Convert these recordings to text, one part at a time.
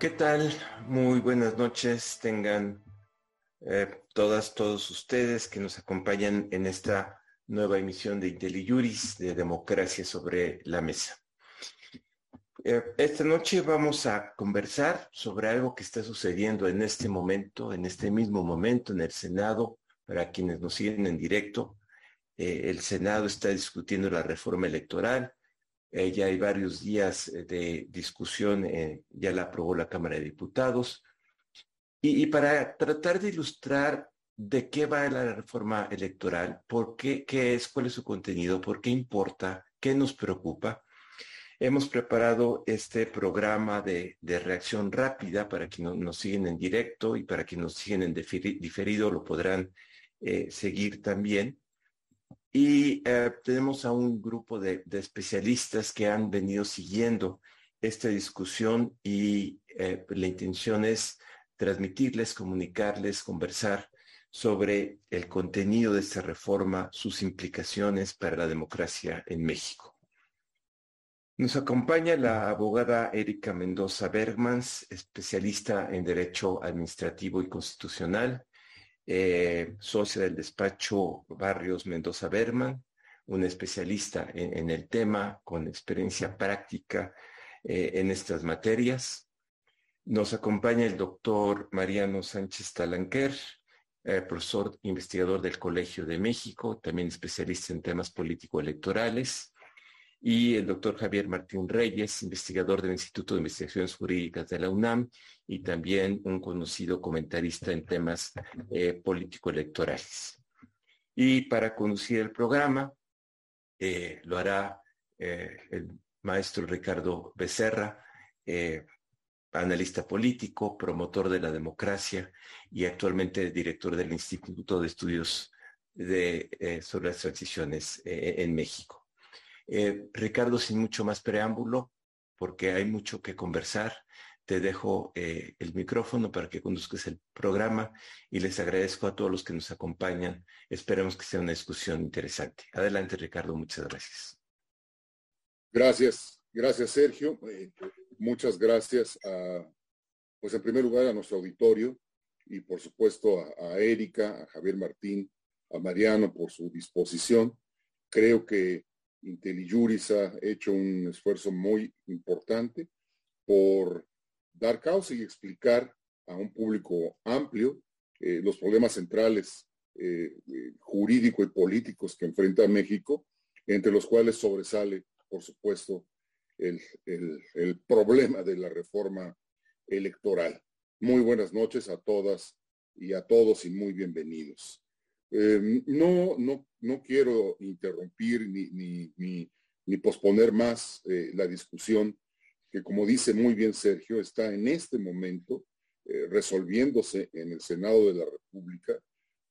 ¿Qué tal? Muy buenas noches. Tengan eh, todas, todos ustedes que nos acompañan en esta nueva emisión de IntelliJuris de Democracia sobre la Mesa. Eh, esta noche vamos a conversar sobre algo que está sucediendo en este momento, en este mismo momento en el Senado, para quienes nos siguen en directo. Eh, el Senado está discutiendo la reforma electoral. Eh, ya hay varios días de discusión, ya la aprobó la Cámara de Diputados. Y, y, para tratar de ilustrar de qué va la reforma electoral, por qué, qué es, cuál es su contenido, por qué importa, qué nos preocupa, Hemos preparado este programa de, reacción rápida para quienes nos siguen en directo y para quienes nos siguen en diferido lo podrán eh, seguir también. Y eh, tenemos a un grupo de, especialistas que han venido siguiendo esta discusión y eh, la intención es transmitirles, comunicarles, conversar sobre el contenido de esta reforma, sus implicaciones para la democracia en México. Nos acompaña la abogada Erika Mendoza Bergmans, especialista en Derecho Administrativo y Constitucional, eh, socia del despacho Barrios Mendoza Bergman, una especialista en, el tema con experiencia práctica eh, en estas materias. Nos acompaña el doctor Mariano Sánchez Talanquer, eh, profesor investigador del Colegio de México, también especialista en temas político-electorales y el doctor Javier Martín Reyes, investigador del Instituto de Investigaciones Jurídicas de la UNAM y también un conocido comentarista en temas eh, político-electorales. Y para conducir el programa eh, lo hará eh, el maestro Ricardo Becerra, analista político, promotor de la democracia y actualmente director del Instituto de Estudios sobre las Transiciones en México. Eh, Ricardo, sin mucho más preámbulo, porque hay mucho que conversar, te dejo eh, el micrófono para que conduzcas el programa y les agradezco a todos los que nos acompañan. Esperemos que sea una discusión interesante. Adelante, Ricardo, muchas gracias. Gracias, gracias, Sergio. Eh, muchas gracias a, pues en primer lugar a nuestro auditorio y por supuesto a, a Erika, a Javier Martín, a Mariano por su disposición. Creo que IntelliJuris ha hecho un esfuerzo muy importante por dar causa y explicar a un público amplio eh, los problemas centrales eh, eh, jurídico y políticos que enfrenta México, entre los cuales sobresale, por supuesto, el, el problema de la reforma electoral. Muy buenas noches a todas y a todos y muy bienvenidos. Em, no, no, no quiero interrumpir ni, ni, posponer más eh, la discusión que, como dice muy bien Sergio, está en este momento eh, resolviéndose en el Senado de la República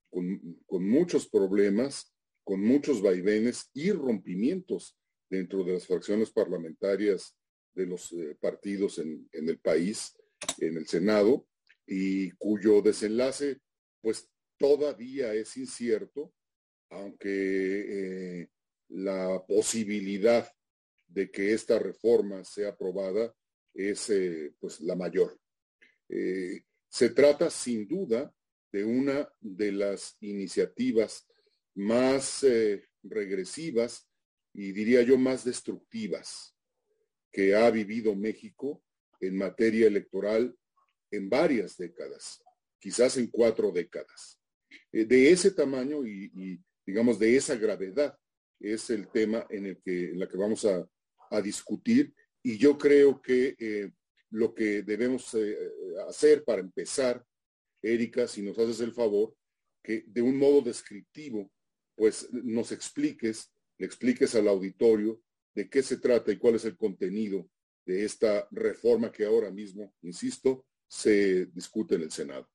con, muchos problemas, con muchos vaivenes y rompimientos dentro de las fracciones parlamentarias de los eh, partidos en, en el país, en el Senado, y cuyo desenlace pues todavía es incierto, aunque eh, la posibilidad de que esta reforma sea aprobada es eh, pues la mayor. Eh, se trata sin duda de una de las iniciativas más regresivas y diría yo más destructivas que ha vivido México en materia electoral en varias décadas, quizás en cuatro décadas. Eh, de ese tamaño y, digamos, de esa gravedad es el tema en el que, la que vamos a, discutir. Y yo creo que eh, lo que debemos eh, hacer para empezar, Erika, si nos haces el favor, que de un modo descriptivo, pues nos expliques, le expliques al auditorio de qué se trata y cuál es el contenido de esta reforma que ahora mismo, insisto, se discute en el Senado.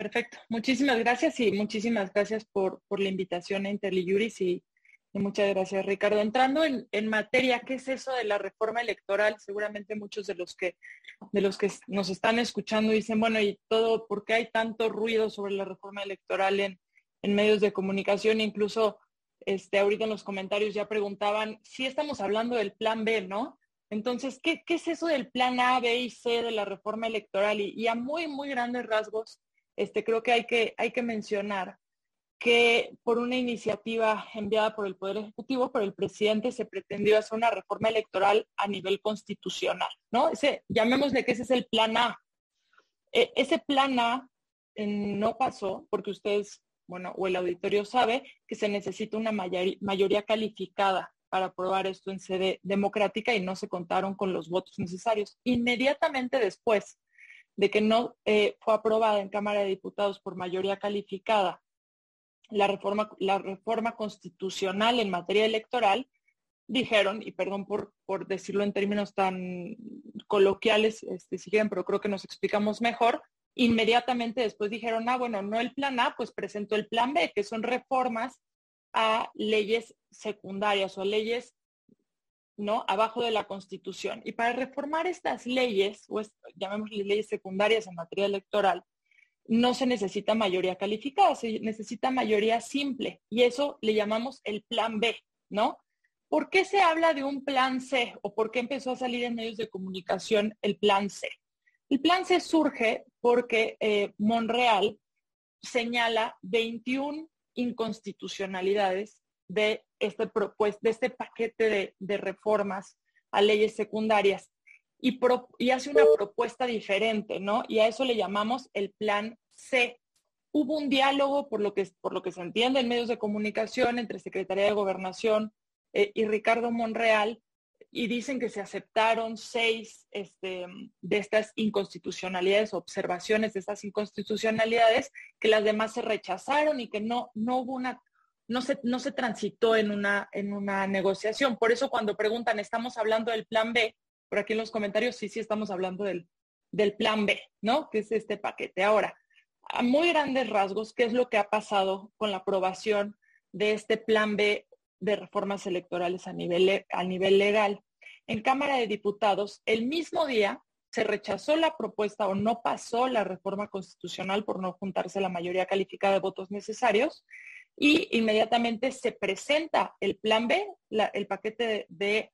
Perfecto. Muchísimas gracias y muchísimas gracias por, la invitación a Interliuris y, y muchas gracias, Ricardo. Entrando en, materia, ¿qué es eso de la reforma electoral? Seguramente muchos de los que de los que nos están escuchando dicen, bueno, y todo, ¿por qué hay tanto ruido sobre la reforma electoral en, en medios de comunicación? Incluso este, ahorita en los comentarios ya preguntaban si estamos hablando del plan B, ¿no? Entonces, ¿qué, es eso del plan A, B y C de la reforma electoral? Y, a muy, muy grandes rasgos, este, creo que hay, que hay que mencionar que por una iniciativa enviada por el Poder Ejecutivo, por el presidente, se pretendió hacer una reforma electoral a nivel constitucional, ¿no? Ese, llamémosle que ese es el plan A. E, ese plan A no pasó porque ustedes, bueno, o el auditorio sabe que se necesita una mayoría calificada para aprobar esto en sede democrática y no se contaron con los votos necesarios. Inmediatamente después de que no eh, fue aprobada en Cámara de Diputados por mayoría calificada la reforma, la reforma constitucional en materia electoral, dijeron, y perdón por, por decirlo en términos tan coloquiales, este, si quieren, pero creo que nos explicamos mejor, inmediatamente después dijeron, ah, bueno, no el plan A, pues presentó el plan B, que son reformas a leyes secundarias o leyes ¿no? abajo de la Constitución. Y para reformar estas leyes, o llamémosle leyes secundarias en materia electoral, no se necesita mayoría calificada, se necesita mayoría simple. Y eso le llamamos el plan B, ¿no? ¿Por qué se habla de un plan C o por qué empezó a salir en medios de comunicación el plan C? El plan C surge porque eh, Monreal señala 21 inconstitucionalidades de este, de este paquete de, reformas a leyes secundarias y, y, hace una propuesta diferente, ¿no? Y a eso le llamamos el plan C. Hubo un diálogo, por lo que, por lo que se entiende en medios de comunicación, entre Secretaría de Gobernación eh, y Ricardo Monreal, y dicen que se aceptaron seis este, de estas inconstitucionalidades, observaciones de estas inconstitucionalidades, que las demás se rechazaron y que no, no hubo una, no se, no se transitó en una, en una negociación. Por eso cuando preguntan, ¿estamos hablando del plan B? Por aquí en los comentarios, sí, sí estamos hablando del, del plan B, ¿no? Que es este paquete. Ahora, a muy grandes rasgos, ¿qué es lo que ha pasado con la aprobación de este plan B de reformas electorales a nivel, a nivel legal. En Cámara de Diputados, el mismo día se rechazó la propuesta o no pasó la reforma constitucional por no juntarse la mayoría calificada de votos necesarios y inmediatamente se presenta el plan B, el paquete de,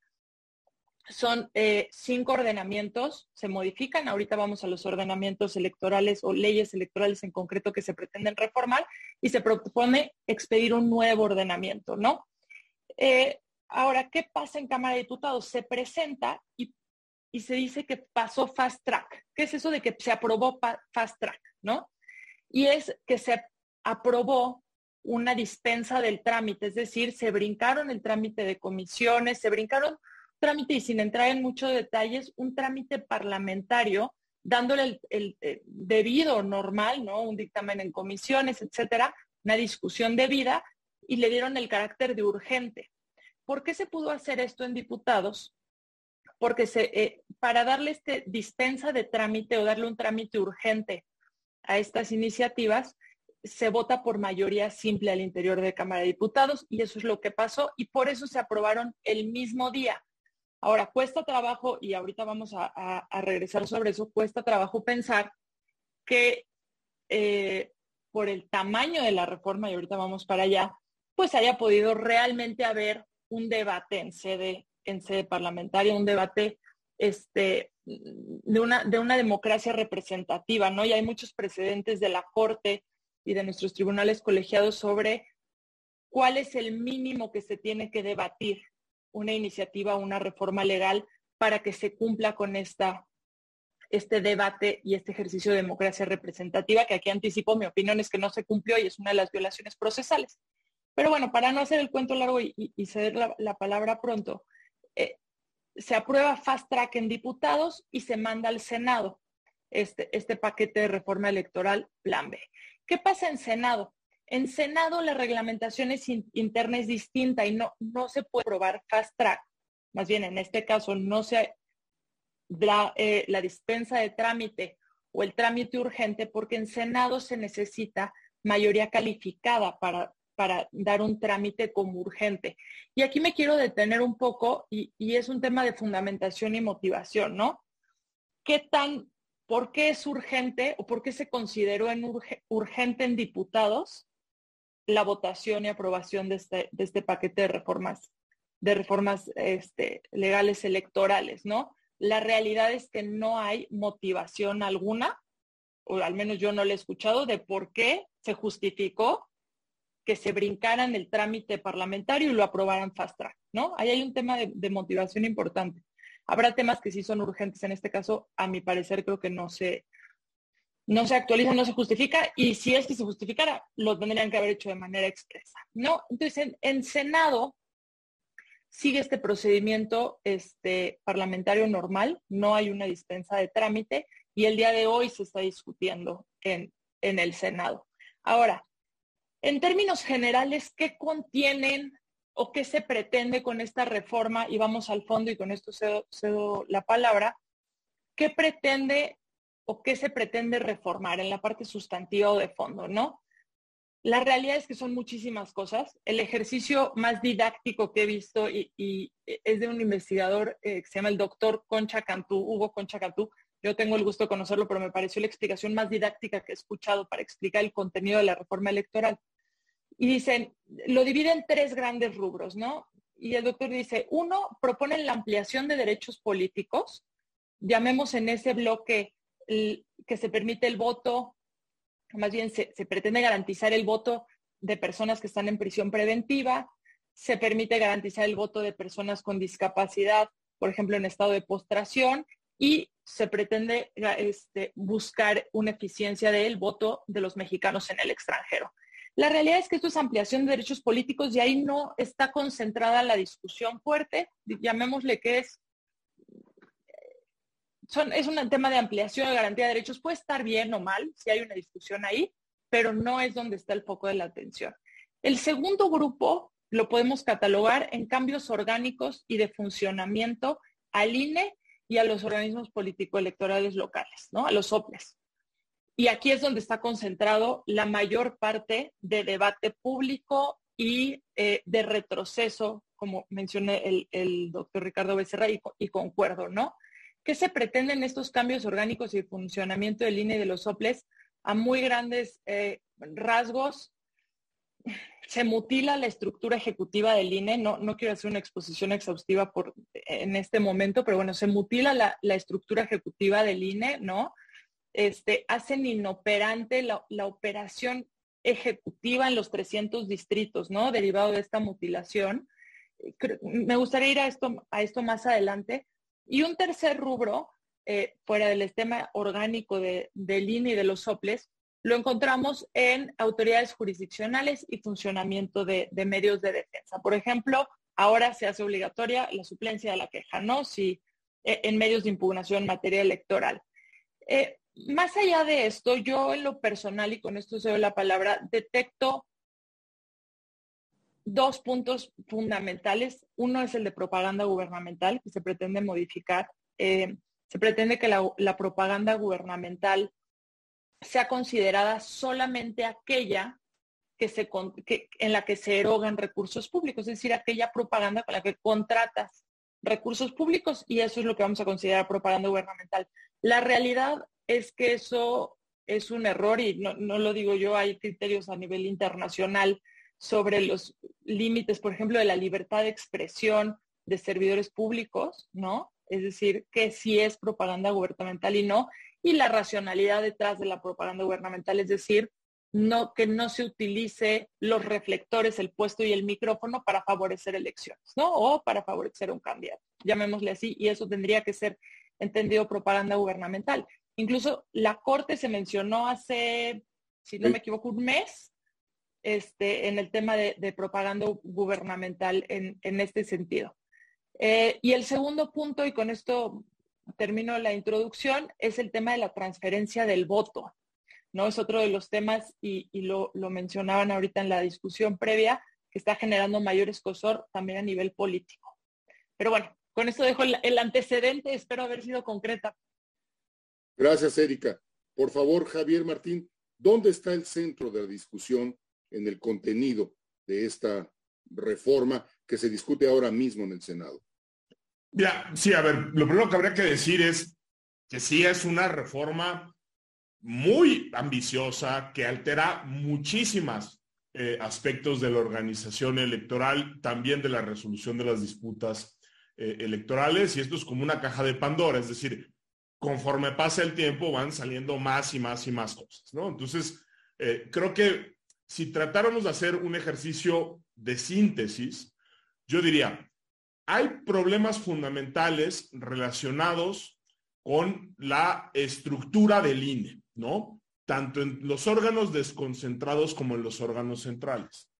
son eh, cinco ordenamientos, se modifican, ahorita vamos a los ordenamientos electorales o leyes electorales en concreto que se pretenden reformar y se propone expedir un nuevo ordenamiento, ¿no? Eh, ahora, ¿qué pasa en Cámara de Diputados? Se presenta y, se dice que pasó fast track. ¿Qué es eso de que se aprobó fast track? ¿No? Y es que se aprobó una dispensa del trámite, es decir, se brincaron el trámite de comisiones, se brincaron trámite y sin entrar en muchos detalles, un trámite parlamentario dándole el, eh, debido normal, ¿no? Un dictamen en comisiones, etcétera, una discusión debida y le dieron el carácter de urgente. ¿Por qué se pudo hacer esto en diputados? Porque eh, para darle este dispensa de trámite o darle un trámite urgente a estas iniciativas, se vota por mayoría simple al interior de Cámara de Diputados y eso es lo que pasó y por eso se aprobaron el mismo día. Ahora, cuesta trabajo, y ahorita vamos a, regresar sobre eso, cuesta trabajo pensar que eh, por el tamaño de la reforma, y ahorita vamos para allá, pues haya podido realmente haber un debate en sede, en sede parlamentaria, un debate este, de, una, de una democracia representativa, ¿no? Y hay muchos precedentes de la Corte y de nuestros tribunales colegiados sobre cuál es el mínimo que se tiene que debatir una iniciativa, una reforma legal para que se cumpla con esta, este debate y este ejercicio de democracia representativa, que aquí anticipo, mi opinión es que no se cumplió y es una de las violaciones procesales. Pero bueno, para no hacer el cuento largo y, ceder la, palabra pronto, eh, se aprueba fast track en diputados y se manda al Senado este, este paquete de reforma electoral Plan B. ¿Qué pasa en Senado? En Senado la reglamentación es interna es distinta y no, no se puede aprobar fast track. Más bien, en este caso, no se da eh, la dispensa de trámite o el trámite urgente porque en Senado se necesita mayoría calificada para, para dar un trámite como urgente. Y aquí me quiero detener un poco y, es un tema de fundamentación y motivación, ¿no? ¿Qué tan, por qué es urgente o por qué se consideró en urgente en diputados la votación y aprobación de este, este paquete de reformas de reformas este, legales electorales, ¿no? La realidad es que no hay motivación alguna, o al menos yo no lo he escuchado, de por qué se justificó que se brincaran el trámite parlamentario y lo aprobaran fast track, ¿no? Ahí hay un tema de, motivación importante. Habrá temas que sí son urgentes en este caso, a mi parecer creo que no se, no se actualiza, no se justifica, y si es que se justificara, lo tendrían que haber hecho de manera expresa, ¿no? Entonces, en, Senado sigue este procedimiento este, parlamentario normal, no hay una dispensa de trámite, y el día de hoy se está discutiendo en, en el Senado. Ahora, en términos generales, ¿qué contienen o qué se pretende con esta reforma? Y vamos al fondo y con esto cedo, la palabra. ¿Qué pretende o qué se pretende reformar en la parte sustantiva o de fondo, no? La realidad es que son muchísimas cosas. El ejercicio más didáctico que he visto y, es de un investigador eh, que se llama el doctor Concha Cantú, Hugo Concha Cantú. Yo tengo el gusto de conocerlo, pero me pareció la explicación más didáctica que he escuchado para explicar el contenido de la reforma electoral. Y dicen, lo dividen en tres grandes rubros, ¿no? Y el doctor dice, uno, proponen la ampliación de derechos políticos, llamemos en ese bloque que se permite el voto, más bien se, pretende garantizar el voto de personas que están en prisión preventiva, se permite garantizar el voto de personas con discapacidad, por ejemplo, en estado de postración, y se pretende este, buscar una eficiencia del voto de los mexicanos en el extranjero. La realidad es que esto es ampliación de derechos políticos y ahí no está concentrada la discusión fuerte, llamémosle que es, es un tema de ampliación de garantía de derechos, puede estar bien o mal si hay una discusión ahí, pero no es donde está el foco de la atención. El segundo grupo lo podemos catalogar en cambios orgánicos y de funcionamiento al INE y a los organismos político-electorales locales, ¿no? A los OPLES. Y aquí es donde está concentrado la mayor parte de debate público y eh, de retroceso, como mencioné el, doctor Ricardo Becerra, y, concuerdo, ¿no? ¿Qué se pretenden estos cambios orgánicos y funcionamiento del INE de los soples a muy grandes eh, rasgos? Se mutila la estructura ejecutiva del INE, no, no quiero hacer una exposición exhaustiva por, en este momento, pero bueno, se mutila la, la estructura ejecutiva del INE, ¿no? Este, hacen inoperante la, operación ejecutiva en los 300 distritos, ¿no? Derivado de esta mutilación. Me gustaría ir a esto, a esto más adelante. Y un tercer rubro, eh, fuera del tema orgánico de, del INE y de los soples, lo encontramos en autoridades jurisdiccionales y funcionamiento de, medios de defensa. Por ejemplo, ahora se hace obligatoria la suplencia de la queja, ¿no? Si eh, en medios de impugnación en materia electoral. Eh, más allá de esto, yo en lo personal, y con esto se ve la palabra, detecto dos puntos fundamentales. Uno es el de propaganda gubernamental, que se pretende modificar. Eh, se pretende que la, propaganda gubernamental sea considerada solamente aquella que se, en la que se erogan recursos públicos, es decir, aquella propaganda con la que contratas recursos públicos y eso es lo que vamos a considerar propaganda gubernamental. La realidad es que eso es un error y no, lo digo yo, hay criterios a nivel internacional sobre los límites, por ejemplo, de la libertad de expresión de servidores públicos, ¿no? Es decir, que sí es propaganda gubernamental y no, y la racionalidad detrás de la propaganda gubernamental, es decir, no, que no se utilice los reflectores, el puesto y el micrófono para favorecer elecciones, ¿no? O para favorecer un candidato, llamémosle así, y eso tendría que ser entendido propaganda gubernamental. Incluso la Corte se mencionó hace, si no me equivoco, un mes este, en el tema de, propaganda gubernamental en, este sentido. Eh, y el segundo punto, y con esto termino la introducción, es el tema de la transferencia del voto. ¿no? Es otro de los temas, y, lo, mencionaban ahorita en la discusión previa, que está generando mayor escosor también a nivel político. Pero bueno, con esto dejo el antecedente, espero haber sido concreta. Gracias, Erika. Por favor, Javier Martín, ¿dónde está el centro de la discusión en el contenido de esta reforma que se discute ahora mismo en el Senado? Ya, sí, a ver, lo primero que habría que decir es que sí es una reforma muy ambiciosa que altera muchísimas eh, aspectos de la organización electoral, también de la resolución de las disputas eh, electorales, y esto es como una caja de Pandora, es decir, conforme pasa el tiempo van saliendo más y más y más cosas, ¿no? Entonces, eh, creo que si tratáramos de hacer un ejercicio de síntesis, yo diría, hay problemas fundamentales relacionados con la estructura del INE, ¿no? Tanto en los órganos desconcentrados como en los órganos centrales.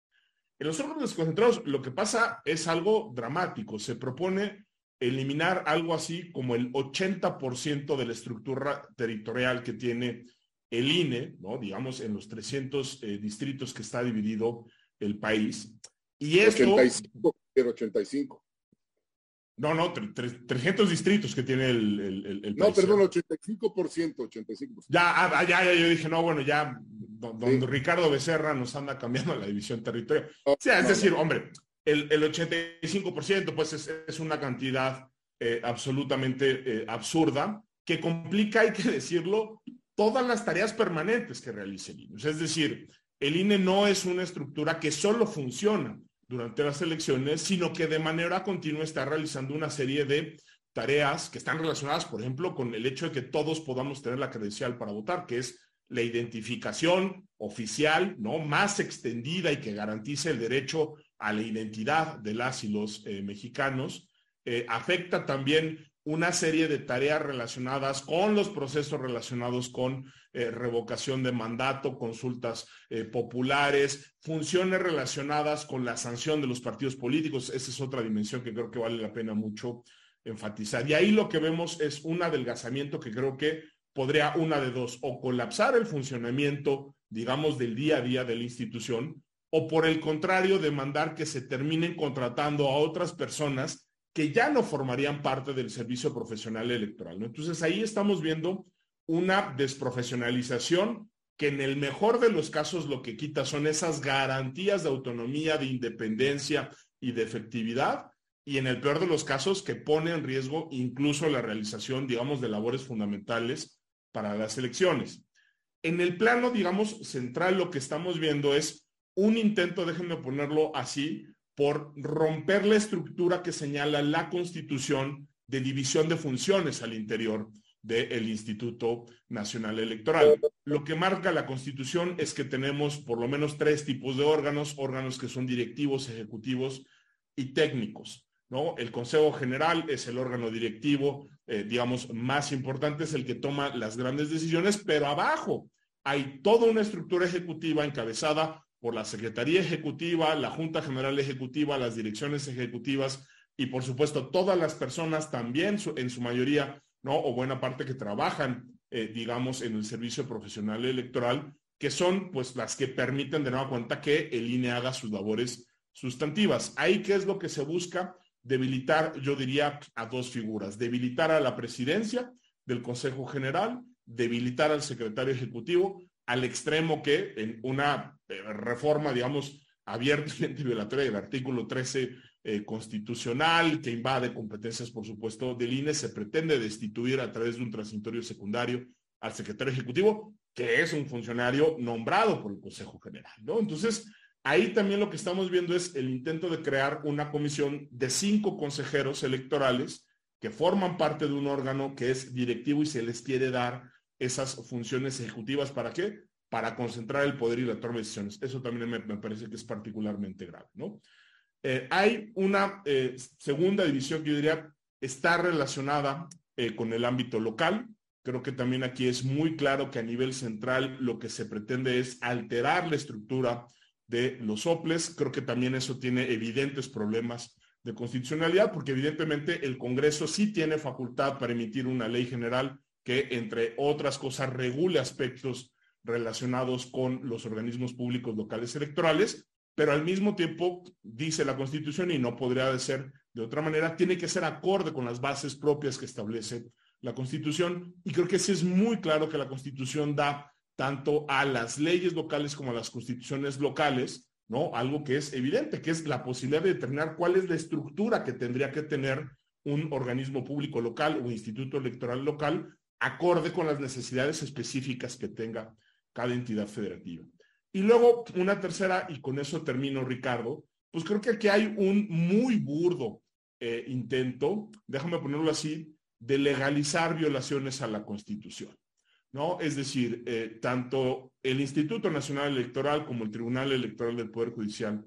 En los órganos desconcentrados lo que pasa es algo dramático. Se propone eliminar algo así como el 80% de la estructura territorial que tiene el INE, ¿no? digamos, en los 300 eh, distritos que está dividido el país. Y esto... 85, 85. No, no, 300 distritos que tiene el, el, No, perdón, 85%, 85%. Ya, ah, ya, ya, yo dije, no, bueno, ya, don, Ricardo Becerra nos anda cambiando la división territorial. o sea, es decir, hombre, el, 85% pues es, una cantidad eh, absolutamente eh, absurda que complica, hay que decirlo, todas las tareas permanentes que realiza el INE. es decir, el INE no es una estructura que solo funciona durante las elecciones, sino que de manera continua está realizando una serie de tareas que están relacionadas, por ejemplo, con el hecho de que todos podamos tener la credencial para votar, que es la identificación oficial, ¿no? Más extendida y que garantice el derecho a la identidad de las y los eh, mexicanos. Eh, afecta también una serie de tareas relacionadas con los procesos relacionados con eh, revocación de mandato, consultas populares, funciones relacionadas con la sanción de los partidos políticos. Esa es otra dimensión que creo que vale la pena mucho enfatizar. Y ahí lo que vemos es un adelgazamiento que creo que podría una de dos, o colapsar el funcionamiento, digamos, del día a día de la institución, o por el contrario, demandar que se terminen contratando a otras personas que ya no formarían parte del servicio profesional electoral. Entonces ahí estamos viendo una desprofesionalización que en el mejor de los casos lo que quita son esas garantías de autonomía, de independencia y de efectividad, y en el peor de los casos que pone en riesgo incluso la realización, digamos, de labores fundamentales para las elecciones. En el plano, digamos, central, lo que estamos viendo es un intento, déjenme ponerlo así, por romper la estructura que señala la Constitución de división de funciones al interior del Instituto Nacional Electoral. Lo que marca la Constitución es que tenemos por lo menos tres tipos de órganos, órganos que son directivos, ejecutivos y técnicos. ¿no? El Consejo General es el órgano directivo, eh, digamos, más importante, es el que toma las grandes decisiones, pero abajo hay toda una estructura ejecutiva encabezada por la Secretaría Ejecutiva, la Junta General Ejecutiva, las direcciones ejecutivas y por supuesto todas las personas también en su mayoría, ¿no? O buena parte que trabajan, eh, digamos, en el servicio profesional electoral, que son pues las que permiten de nueva cuenta que el INE haga sus labores sustantivas. Ahí, ¿qué es lo que se busca? Debilitar, yo diría, a dos figuras. Debilitar a la presidencia del Consejo General, debilitar al secretario ejecutivo al extremo que en una eh, reforma, digamos, abiertamente violatoria del artículo 13 eh, constitucional, que invade competencias, por supuesto, del INE, se pretende destituir a través de un transitorio secundario al secretario ejecutivo, que es un funcionario nombrado por el Consejo General, ¿no? Entonces, ahí también lo que estamos viendo es el intento de crear una comisión de cinco consejeros electorales que forman parte de un órgano que es directivo y se les quiere dar esas funciones ejecutivas. ¿Para qué? Para concentrar el poder y la toma de decisiones. Eso también me, parece que es particularmente grave, ¿no? Eh, hay una eh, segunda división que yo diría está relacionada eh, con el ámbito local. Creo que también aquí es muy claro que a nivel central lo que se pretende es alterar la estructura de los OPLES. Creo que también eso tiene evidentes problemas de constitucionalidad, porque evidentemente el Congreso sí tiene facultad para emitir una ley general que, entre otras cosas, regule aspectos relacionados con los organismos públicos locales electorales, pero al mismo tiempo, dice la Constitución, y no podría ser de otra manera, tiene que ser acorde con las bases propias que establece la Constitución. Y creo que sí es muy claro que la Constitución da tanto a las leyes locales como a las constituciones locales, ¿no? Algo que es evidente, que es la posibilidad de determinar cuál es la estructura que tendría que tener un organismo público local o instituto electoral local acorde con las necesidades específicas que tenga cada entidad federativa. Y luego una tercera, y con eso termino, Ricardo, pues creo que aquí hay un muy burdo eh, intento, déjame ponerlo así, de legalizar violaciones a la Constitución. ¿no? Es decir, eh, tanto el Instituto Nacional Electoral como el Tribunal Electoral del Poder Judicial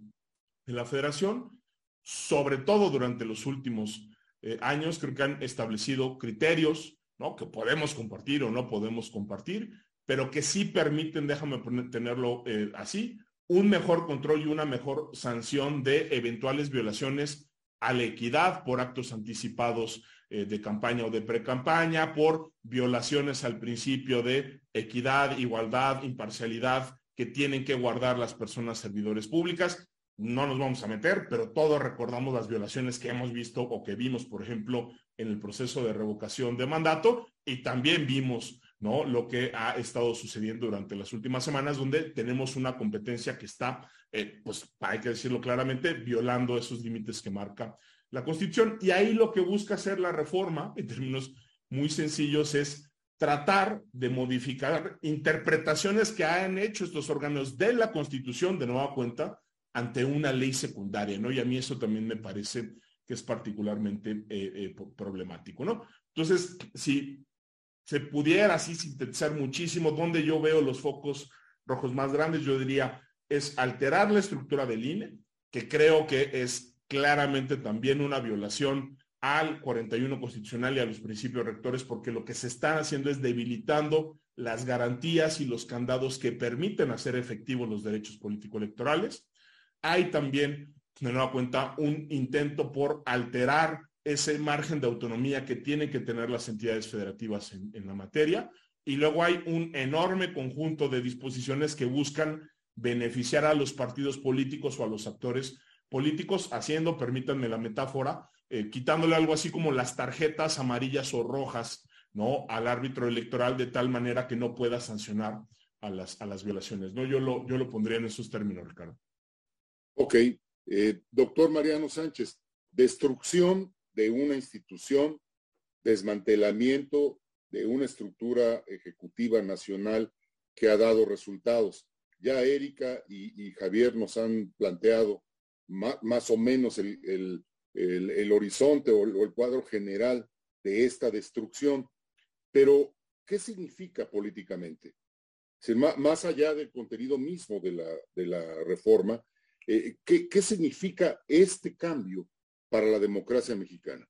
de la Federación, sobre todo durante los últimos eh, años, creo que han establecido criterios, ¿no? Que podemos compartir o no podemos compartir, pero que sí permiten, déjame tenerlo eh, así, un mejor control y una mejor sanción de eventuales violaciones a la equidad por actos anticipados eh, de campaña o de pre-campaña, por violaciones al principio de equidad, igualdad, imparcialidad que tienen que guardar las personas servidores públicas. No nos vamos a meter, pero todos recordamos las violaciones que hemos visto o que vimos, por ejemplo, en el proceso de revocación de mandato y también vimos ¿no? Lo que ha estado sucediendo durante las últimas semanas, donde tenemos una competencia que está, eh, pues hay que decirlo claramente, violando esos límites que marca la Constitución. Y ahí lo que busca hacer la reforma, en términos muy sencillos, es tratar de modificar interpretaciones que han hecho estos órganos de la Constitución de nueva cuenta ante una ley secundaria, ¿no? Y a mí eso también me parece que es particularmente eh, eh, problemático, ¿no? Entonces, si se pudiera así sintetizar muchísimo, donde yo veo los focos rojos más grandes, yo diría, es alterar la estructura del INE, que creo que es claramente también una violación al 41 constitucional y a los principios rectores, porque lo que se está haciendo es debilitando las garantías y los candados que permiten hacer efectivos los derechos político-electorales. Hay también, de nueva cuenta, un intento por alterar ese margen de autonomía que tienen que tener las entidades federativas en, la materia. Y luego hay un enorme conjunto de disposiciones que buscan beneficiar a los partidos políticos o a los actores políticos, haciendo, permítanme la metáfora, eh, quitándole algo así como las tarjetas amarillas o rojas, ¿no? Al árbitro electoral de tal manera que no pueda sancionar a las, a las violaciones, ¿no? Yo lo, yo lo pondría en esos términos, Ricardo. Ok. Eh, doctor Mariano Sánchez, destrucción de una institución, desmantelamiento de una estructura ejecutiva nacional que ha dado resultados. Ya Erika y, Javier nos han planteado más, o menos el, horizonte o el, cuadro general de esta destrucción, pero ¿qué significa políticamente? más, allá del contenido mismo de la, reforma, eh, ¿qué significa este cambio para la democracia mexicana.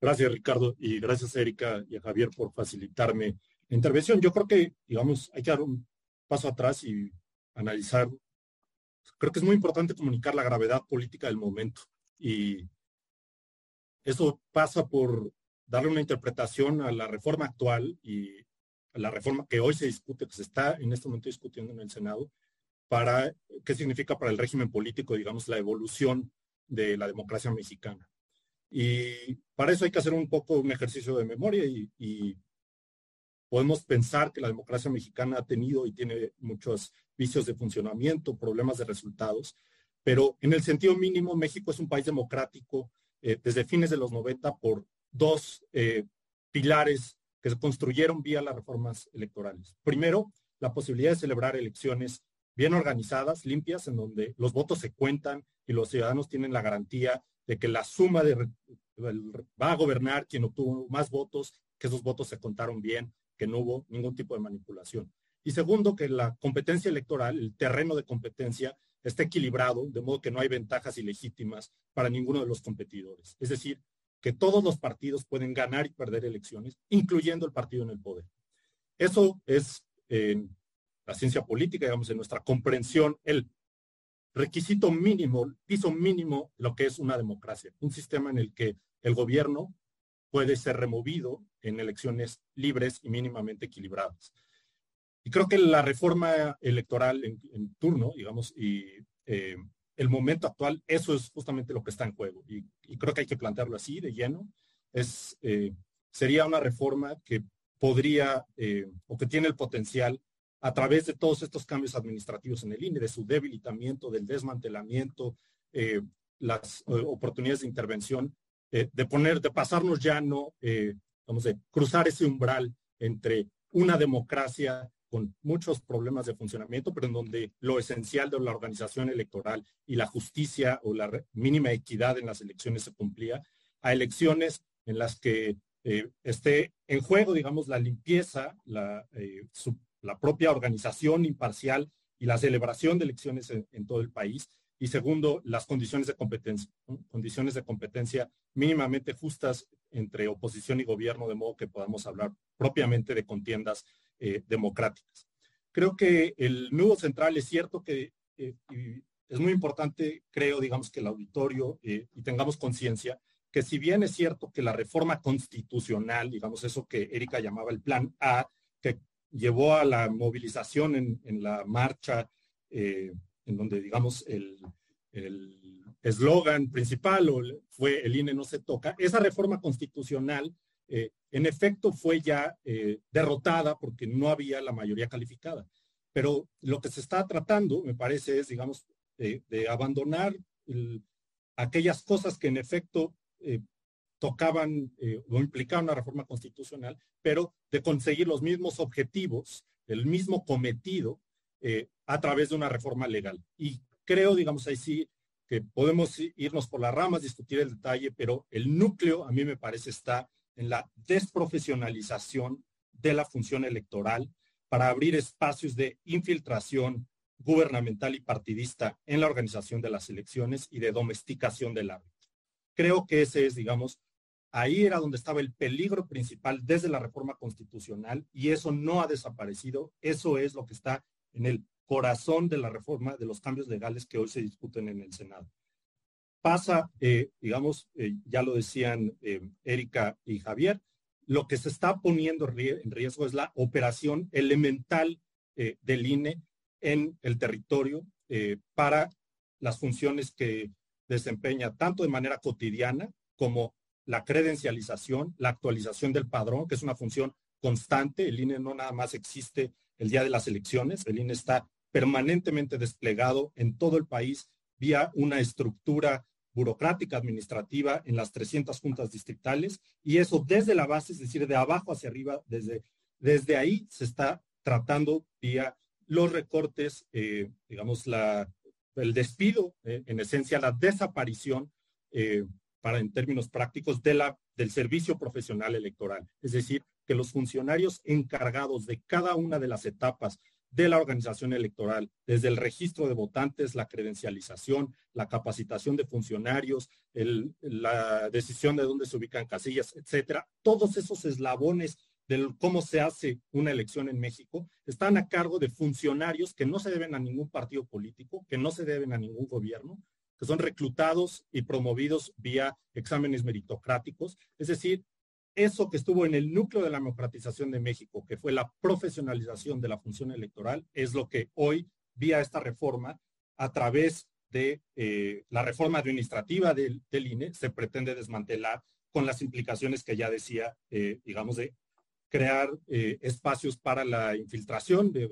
Gracias, Ricardo, y gracias, Erika y a Javier, por facilitarme la intervención. Yo creo que, digamos, hay que dar un paso atrás y analizar. Creo que es muy importante comunicar la gravedad política del momento. Y eso pasa por darle una interpretación a la reforma actual y a la reforma que hoy se discute, que se está en este momento discutiendo en el Senado, para qué significa para el régimen político, digamos, la evolución de la democracia mexicana. Y para eso hay que hacer un poco un ejercicio de memoria y, podemos pensar que la democracia mexicana ha tenido y tiene muchos vicios de funcionamiento, problemas de resultados, pero en el sentido mínimo México es un país democrático eh, desde fines de los 90 por dos eh, pilares que se construyeron vía las reformas electorales. Primero, la posibilidad de celebrar elecciones bien organizadas, limpias, en donde los votos se cuentan y los ciudadanos tienen la garantía de que la suma de va a gobernar quien obtuvo más votos, que esos votos se contaron bien, que no hubo ningún tipo de manipulación. Y segundo, que la competencia electoral, el terreno de competencia, esté equilibrado, de modo que no hay ventajas ilegítimas para ninguno de los competidores. Es decir, que todos los partidos pueden ganar y perder elecciones, incluyendo el partido en el poder. Eso es en la ciencia política, digamos, en nuestra comprensión, el requisito mínimo, piso mínimo, lo que es una democracia, un sistema en el que el gobierno puede ser removido en elecciones libres y mínimamente equilibradas. Y creo que la reforma electoral en, turno, digamos, y eh, el momento actual, eso es justamente lo que está en juego. Y, creo que hay que plantearlo así, de lleno. Es, eh, sería una reforma que podría eh, o que tiene el potencial a través de todos estos cambios administrativos en el INE, de su debilitamiento, del desmantelamiento, eh, las eh, oportunidades de intervención, eh, de poner, de pasarnos ya no, vamos a cruzar ese umbral entre una democracia con muchos problemas de funcionamiento, pero en donde lo esencial de la organización electoral y la justicia o la mínima equidad en las elecciones se cumplía, a elecciones en las que esté en juego, digamos, la limpieza, la, eh, la, propia organización imparcial y la celebración de elecciones en, todo el país. Y segundo, las condiciones de competencia, condiciones de competencia mínimamente justas entre oposición y gobierno, de modo que podamos hablar propiamente de contiendas eh, democráticas. Creo que el nudo central es cierto que es muy importante, creo, digamos, que el auditorio y tengamos conciencia que si bien es cierto que la reforma constitucional, digamos eso que Erika llamaba el plan A, que llevó a la movilización en, la marcha, eh, en donde digamos el eslogan principal fue el INE no se toca, esa reforma constitucional eh, en efecto fue ya eh, derrotada porque no había la mayoría calificada. Pero lo que se está tratando, me parece, es, digamos, de abandonar aquellas cosas que en efecto tocaban eh, o implicaban una reforma constitucional, pero de conseguir los mismos objetivos, el mismo cometido eh, a través de una reforma legal. Y creo, digamos ahí sí, que podemos irnos por las ramas, discutir el detalle, pero el núcleo a mí me parece está en la desprofesionalización de la función electoral para abrir espacios de infiltración gubernamental y partidista en la organización de las elecciones y de domesticación del árbitro. Creo que ese es, digamos, ahí era donde estaba el peligro principal desde la reforma constitucional y eso no ha desaparecido. Eso es lo que está en el corazón de la reforma, de los cambios legales que hoy se discuten en el Senado. Pasa, eh, digamos, eh, ya lo decían eh, Erika y Javier, lo que se está poniendo en riesgo es la operación elemental del INE en el territorio para las funciones que desempeña tanto de manera cotidiana como la credencialización, la actualización del padrón, que es una función constante. El INE no nada más existe el día de las elecciones, el INE está permanentemente desplegado en todo el país vía una estructura burocrática administrativa en las 300 juntas distritales y eso desde la base, es decir, de abajo hacia arriba, desde, desde ahí se está tratando vía los recortes, eh, digamos, la, el despido, eh, en esencia la desaparición, eh, para en términos prácticos, de la, del servicio profesional electoral. Es decir, que los funcionarios encargados de cada una de las etapas de la organización electoral, desde el registro de votantes, la credencialización, la capacitación de funcionarios, la decisión de dónde se ubican casillas, etcétera, todos esos eslabones de cómo se hace una elección en México, están a cargo de funcionarios que no se deben a ningún partido político, que no se deben a ningún gobierno, que son reclutados y promovidos vía exámenes meritocráticos. Es decir, eso que estuvo en el núcleo de la democratización de México, que fue la profesionalización de la función electoral, es lo que hoy, vía esta reforma, a través de eh, la reforma administrativa del, INE, se pretende desmantelar con las implicaciones que ya decía, eh, digamos, de crear eh, espacios para la infiltración de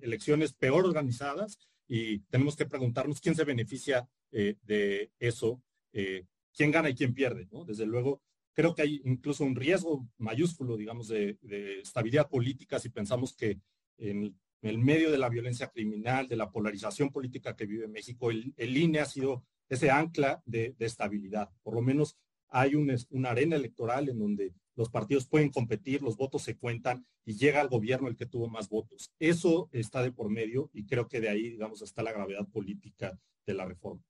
elecciones peor organizadas y tenemos que preguntarnos quién se beneficia eh, de eso, eh, quién gana y quién pierde. Desde luego, creo que hay incluso un riesgo mayúsculo, digamos, de, estabilidad política si pensamos que en el medio de la violencia criminal, de la polarización política que vive México, el, el INE ha sido ese ancla de, estabilidad. Por lo menos hay una arena electoral en donde los partidos pueden competir, los votos se cuentan y llega al gobierno el que tuvo más votos. Eso está de por medio y creo que de ahí, digamos, está la gravedad política de la reforma.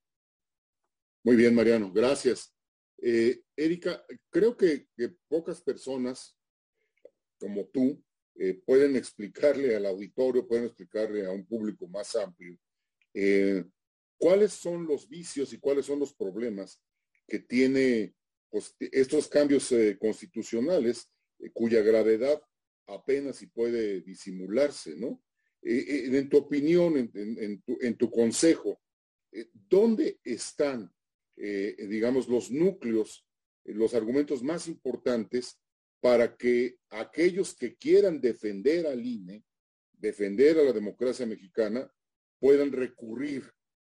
Muy bien, Mariano, gracias. Eh, Erika, creo que, pocas personas como tú eh, pueden explicarle al auditorio, pueden explicarle a un público más amplio eh, cuáles son los vicios y cuáles son los problemas que tiene pues, estos cambios eh, constitucionales cuya gravedad apenas si puede disimularse, ¿no? En tu opinión, en, tu, consejo, ¿dónde están, digamos, los núcleos, los argumentos más importantes para que aquellos que quieran defender al INE, defender a la democracia mexicana, puedan recurrir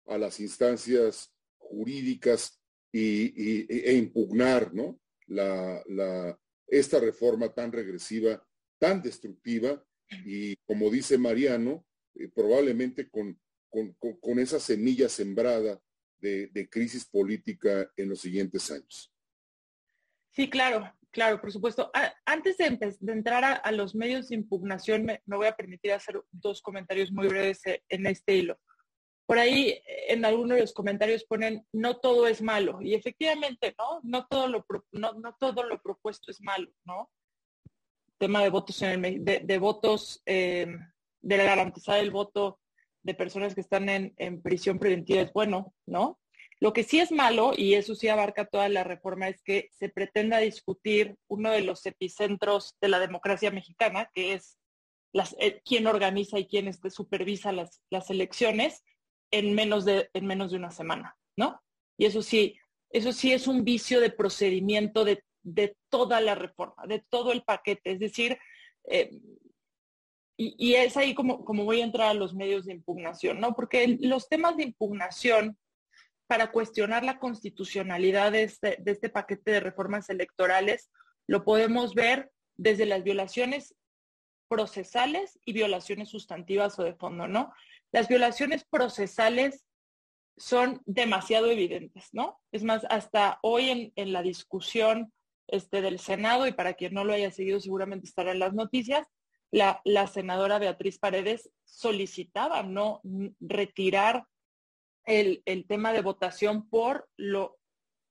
a las instancias jurídicas y, e impugnar ¿no? la, esta reforma tan regresiva, tan destructiva y como dice Mariano, eh, probablemente con, con, esa semilla sembrada de, crisis política en los siguientes años. Sí, claro, claro, por supuesto. antes de, entrar a, los medios de impugnación, me, voy a permitir hacer dos comentarios muy breves eh, en este hilo. Por ahí en algunos de los comentarios ponen, no todo es malo. Y efectivamente, ¿no? No todo lo, no, todo lo propuesto es malo, ¿no? Tema de votos, en el, de, votos, eh, de garantizar el voto de personas que están en, en prisión preventiva es bueno, ¿no? Lo que sí es malo, y eso sí abarca toda la reforma, es que se pretenda discutir uno de los epicentros de la democracia mexicana, que es las, eh, quién organiza y quién este, supervisa las, las elecciones en menos, de, en menos de una semana, ¿no? Y eso sí, eso sí es un vicio de procedimiento de, de toda la reforma, de todo el paquete. Es decir, eh, y, es ahí como, como voy a entrar a los medios de impugnación, ¿no? Porque los temas de impugnación para cuestionar la constitucionalidad de este, de este paquete de reformas electorales, lo podemos ver desde las violaciones procesales y violaciones sustantivas o de fondo, ¿no? Las violaciones procesales son demasiado evidentes, ¿no? Es más, hasta hoy en, en la discusión este, del Senado, y para quien no lo haya seguido seguramente estará en las noticias, la, la senadora Beatriz Paredes solicitaba no retirar el, tema de votación por lo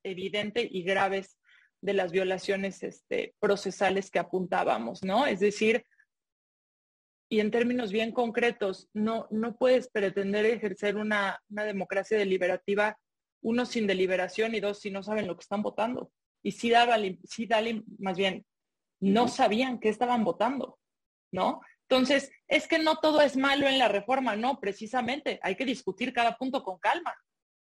evidente y graves de las violaciones este, procesales que apuntábamos, ¿no? Es decir, y en términos bien concretos, no, no puedes pretender ejercer una, democracia deliberativa, uno sin deliberación y dos si no saben lo que están votando. Y si daba, si dale, más bien, no sabían qué estaban votando, ¿no? Entonces, es que no todo es malo en la reforma, no, precisamente, hay que discutir cada punto con calma.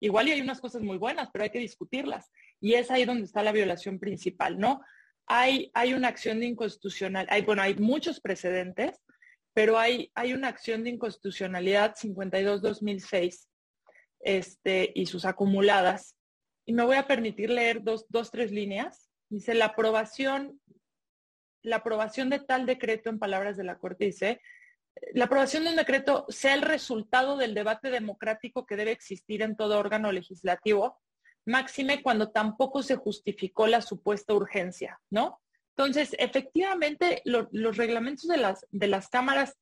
Igual y hay unas cosas muy buenas, pero hay que discutirlas. Y es ahí donde está la violación principal, ¿no? Hay, hay una acción de inconstitucional, hay, bueno, hay muchos precedentes, pero hay, hay una acción de inconstitucionalidad 52-2006 este, y sus acumuladas. Y me voy a permitir leer dos, dos, tres líneas. Dice, la aprobación la aprobación de tal decreto, en palabras de la Corte, dice, la aprobación de un decreto sea el resultado del debate democrático que debe existir en todo órgano legislativo, máxime cuando tampoco se justificó la supuesta urgencia, ¿no? Entonces, efectivamente, los reglamentos de las, de las cámaras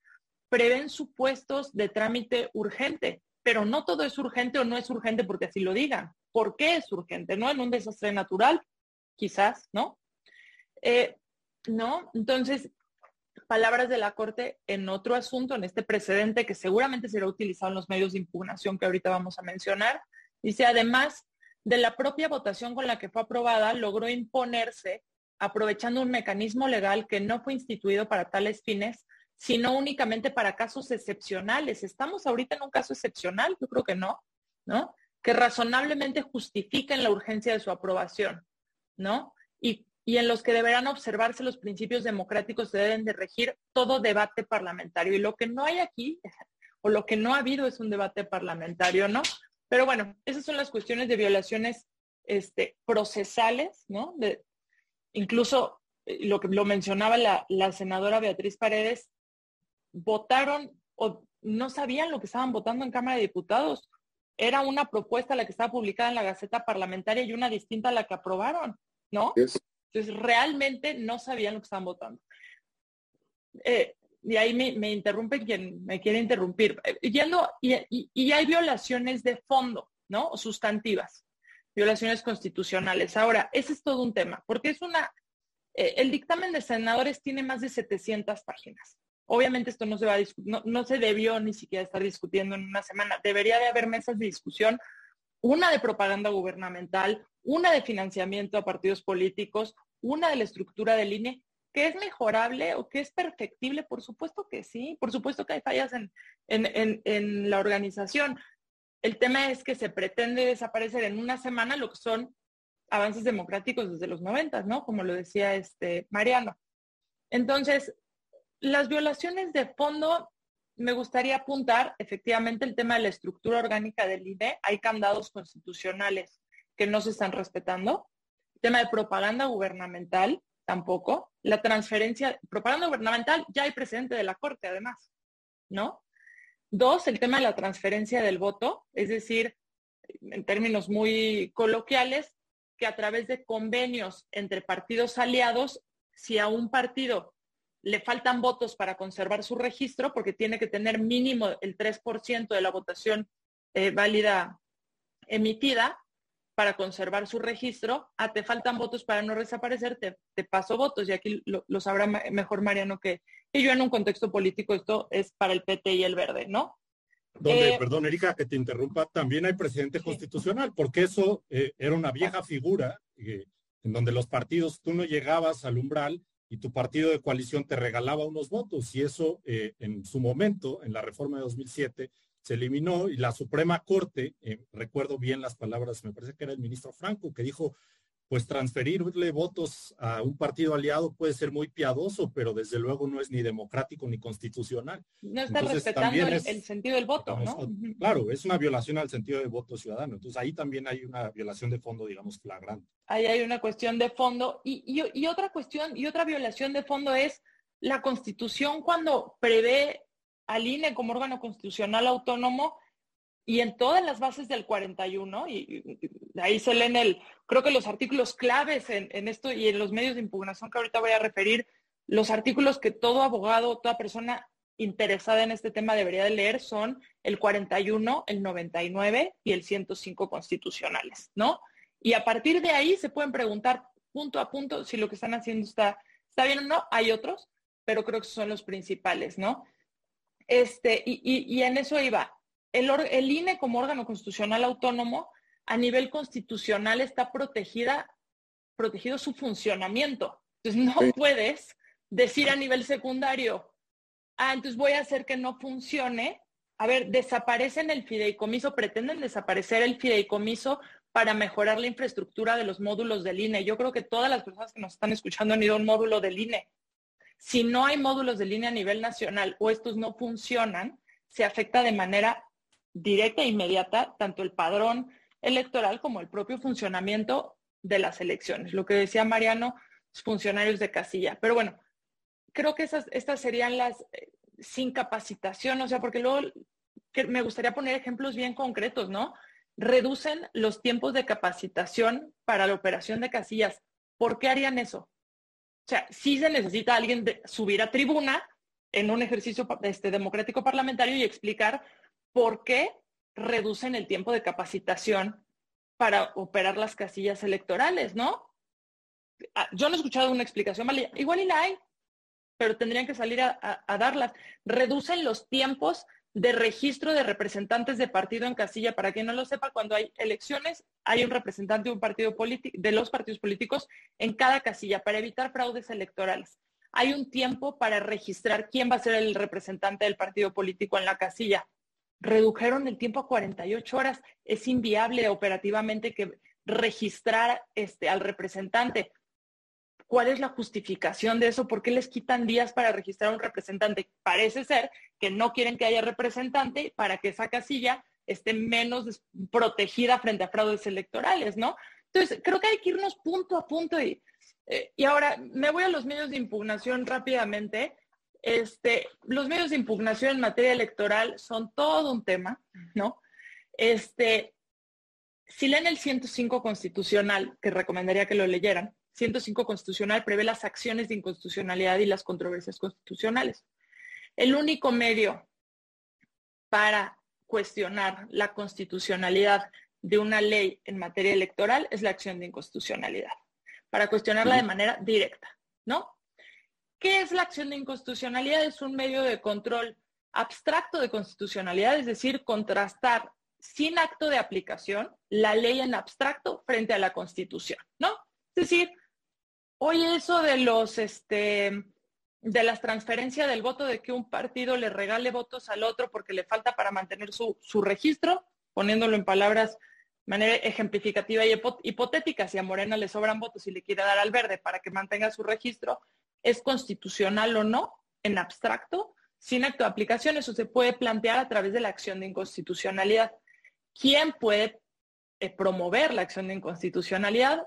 prevén supuestos de trámite urgente, pero no todo es urgente o no es urgente porque así lo digan. ¿Por qué es urgente? ¿No? En un desastre natural, quizás, ¿no? Eh, ¿no? Entonces, palabras de la Corte en otro asunto, en este precedente que seguramente será utilizado en los medios de impugnación que ahorita vamos a mencionar, dice, además de la propia votación con la que fue aprobada, logró imponerse aprovechando un mecanismo legal que no fue instituido para tales fines, sino únicamente para casos excepcionales. ¿Estamos ahorita en un caso excepcional? Yo creo que no, ¿no? Que razonablemente justifiquen la urgencia de su aprobación, ¿no? Y y en los que deberán observarse los principios democráticos que deben de regir todo debate parlamentario. Y lo que no hay aquí, o lo que no ha habido es un debate parlamentario, ¿no? Pero bueno, esas son las cuestiones de violaciones este, procesales, ¿no? De, incluso eh, lo que lo mencionaba la, senadora Beatriz Paredes, votaron o no sabían lo que estaban votando en Cámara de Diputados. Era una propuesta la que estaba publicada en la Gaceta Parlamentaria y una distinta a la que aprobaron, ¿no? Entonces, realmente no sabían lo que estaban votando. Eh, y ahí me, interrumpe quien me quiere interrumpir. Eh, y, y, hay violaciones de fondo, ¿no? Sustantivas, violaciones constitucionales. Ahora, ese es todo un tema, porque es una, eh, el dictamen de senadores tiene más de 700 páginas. Obviamente esto no se va a no, no se debió ni siquiera estar discutiendo en una semana. Debería de haber mesas de discusión, una de propaganda gubernamental, una de financiamiento a partidos políticos, una de la estructura del INE, que es mejorable o que es perfectible, por supuesto que sí, por supuesto que hay fallas en, en, la organización. El tema es que se pretende desaparecer en una semana lo que son avances democráticos desde los noventas, ¿no? Como lo decía este Mariano. Entonces, las violaciones de fondo, me gustaría apuntar efectivamente el tema de la estructura orgánica del INE. Hay candados constitucionales que no se están respetando. tema de propaganda gubernamental. tampoco. La transferencia, propaganda gubernamental, ya hay presidente de la Corte además, ¿no? Dos, el tema de la transferencia del voto, es decir, en términos muy coloquiales, que a través de convenios entre partidos aliados, si a un partido le faltan votos para conservar su registro, porque tiene que tener mínimo el 3% de la votación eh, válida emitida para conservar su registro, a ah, te faltan votos para no desaparecer, te, paso votos, y aquí lo, sabrá mejor Mariano que, yo en un contexto político, esto es para el PT y el verde, ¿no? Donde, eh, perdón, Erika, que te interrumpa, también hay presidente constitucional, porque eso eh, era una vieja figura en donde los partidos, tú no llegabas al umbral y tu partido de coalición te regalaba unos votos y eso eh, en su momento, en la reforma de 2007, se eliminó y la Suprema Corte, eh, recuerdo bien las palabras, me parece que era el ministro Franco, que dijo, pues transferirle votos a un partido aliado puede ser muy piadoso, pero desde luego no es ni democrático ni constitucional. No está respetando el, sentido del voto, ¿no? Claro, es una violación al sentido del voto ciudadano. Entonces ahí también hay una violación de fondo, digamos, flagrante. Ahí hay una cuestión de fondo. Y, y otra cuestión, y otra violación de fondo es la constitución cuando prevé al INE como órgano constitucional autónomo y en todas las bases del 41, y, ahí se leen el, creo que los artículos claves en, esto y en los medios de impugnación que ahorita voy a referir, los artículos que todo abogado, toda persona interesada en este tema debería de leer son el 41, el 99 y el 105 constitucionales, ¿no? Y a partir de ahí se pueden preguntar punto a punto si lo que están haciendo está, está bien o no. Hay otros, pero creo que son los principales, ¿no? Este, y, en eso iba. El, el INE como órgano constitucional autónomo, a nivel constitucional está protegida, protegido su funcionamiento. Entonces no puedes decir a nivel secundario, ah, entonces voy a hacer que no funcione. A ver, desaparecen el fideicomiso, pretenden desaparecer el fideicomiso para mejorar la infraestructura de los módulos del INE. Yo creo que todas las personas que nos están escuchando han ido a un módulo del INE. Si no hay módulos de línea a nivel nacional o estos no funcionan, se afecta de manera directa e inmediata tanto el padrón electoral como el propio funcionamiento de las elecciones. Lo que decía Mariano, funcionarios de casilla. Pero bueno, creo que estas serían las eh, sin capacitación, o sea, porque luego me gustaría poner ejemplos bien concretos, ¿no? Reducen los tiempos de capacitación para la operación de casillas. ¿Por qué harían eso? O sea, sí se necesita alguien de subir a tribuna en un ejercicio este, democrático parlamentario y explicar por qué reducen el tiempo de capacitación para operar las casillas electorales, ¿no? Ah, yo no he escuchado una explicación, igual y la hay, pero tendrían que salir a, darlas. Reducen los tiempos de registro de representantes de partido en casilla. Para quien no lo sepa, cuando hay elecciones, hay un representante de un partido de los partidos políticos en cada casilla para evitar fraudes electorales. Hay un tiempo para registrar quién va a ser el representante del partido político en la casilla. Redujeron el tiempo a 48 horas. Es inviable operativamente que registrar este, al representante. ¿Cuál es la justificación de eso? ¿Por qué les quitan días para registrar a un representante? Parece ser que no quieren que haya representante para que esa casilla esté menos protegida frente a fraudes electorales, ¿no? Entonces, creo que hay que irnos punto a punto y, eh, y ahora me voy a los medios de impugnación rápidamente. Este, los medios de impugnación en materia electoral son todo un tema, ¿no? Este, si leen el 105 constitucional, que recomendaría que lo leyeran, 105 constitucional prevé las acciones de inconstitucionalidad y las controversias constitucionales. El único medio para cuestionar la constitucionalidad de una ley en materia electoral es la acción de inconstitucionalidad, para cuestionarla de manera directa, ¿no? ¿Qué es la acción de inconstitucionalidad? Es un medio de control abstracto de constitucionalidad, es decir, contrastar sin acto de aplicación la ley en abstracto frente a la Constitución, ¿no? Es decir, Oye, eso de los, este, de las transferencias del voto, de que un partido le regale votos al otro porque le falta para mantener su, registro, poniéndolo en palabras de manera ejemplificativa y hipotética, si a Morena le sobran votos y le quiere dar al verde para que mantenga su registro, ¿es constitucional o no en abstracto? Sin acto de aplicación, eso se puede plantear a través de la acción de inconstitucionalidad. ¿Quién puede eh, promover la acción de inconstitucionalidad?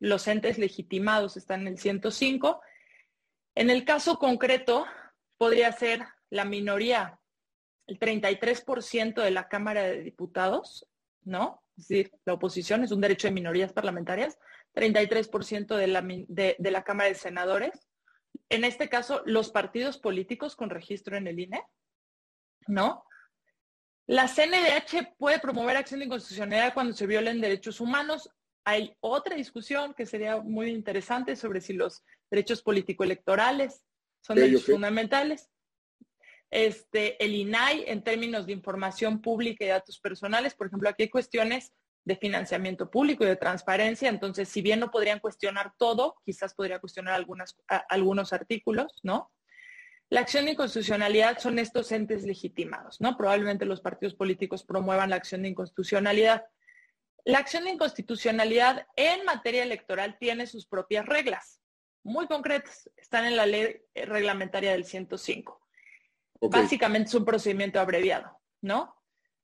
Los entes legitimados están en el 105. En el caso concreto, podría ser la minoría, el 33% de la Cámara de Diputados, ¿no? Es decir, la oposición es un derecho de minorías parlamentarias, 33% de la, de, de la Cámara de Senadores. En este caso, los partidos políticos con registro en el INE, ¿no? La CNDH puede promover acción de inconstitucionalidad cuando se violen derechos humanos. Hay otra discusión que sería muy interesante sobre si los derechos político-electorales son derechos fundamentales. Este, el INAI en términos de información pública y datos personales, por ejemplo, aquí hay cuestiones de financiamiento público y de transparencia, entonces si bien no podrían cuestionar todo, quizás podría cuestionar algunos artículos, ¿no? La acción de inconstitucionalidad son estos entes legitimados, ¿no? Probablemente los partidos políticos promuevan la acción de inconstitucionalidad. La acción de inconstitucionalidad en materia electoral tiene sus propias reglas, muy concretas, están en la ley reglamentaria del 105. Básicamente es un procedimiento abreviado, ¿no?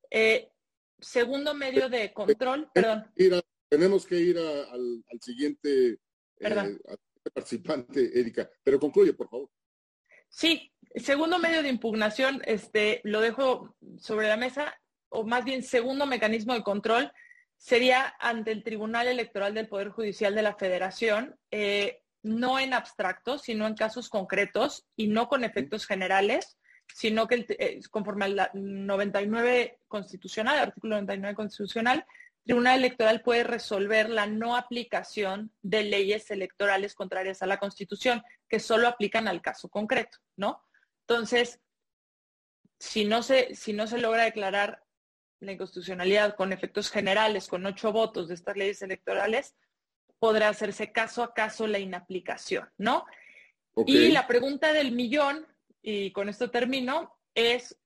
Eh, segundo medio de control, perdón. tenemos que ir al, siguiente eh, participante, Erika, pero concluye, por favor. Sí, segundo medio de impugnación, este, lo dejo sobre la mesa, o más bien segundo mecanismo de control, sería ante el Tribunal Electoral del Poder Judicial de la Federación, eh, no en abstracto, sino en casos concretos y no con efectos generales, sino que eh, conforme al 99 constitucional, el artículo 99 constitucional, Tribunal Electoral puede resolver la no aplicación de leyes electorales contrarias a la Constitución, que solo aplican al caso concreto, ¿no? Entonces, si no se, si no se logra declarar la inconstitucionalidad con efectos generales, con ocho votos de estas leyes electorales, podrá hacerse caso a caso la inaplicación, ¿no? Y la pregunta del millón, y con esto termino, es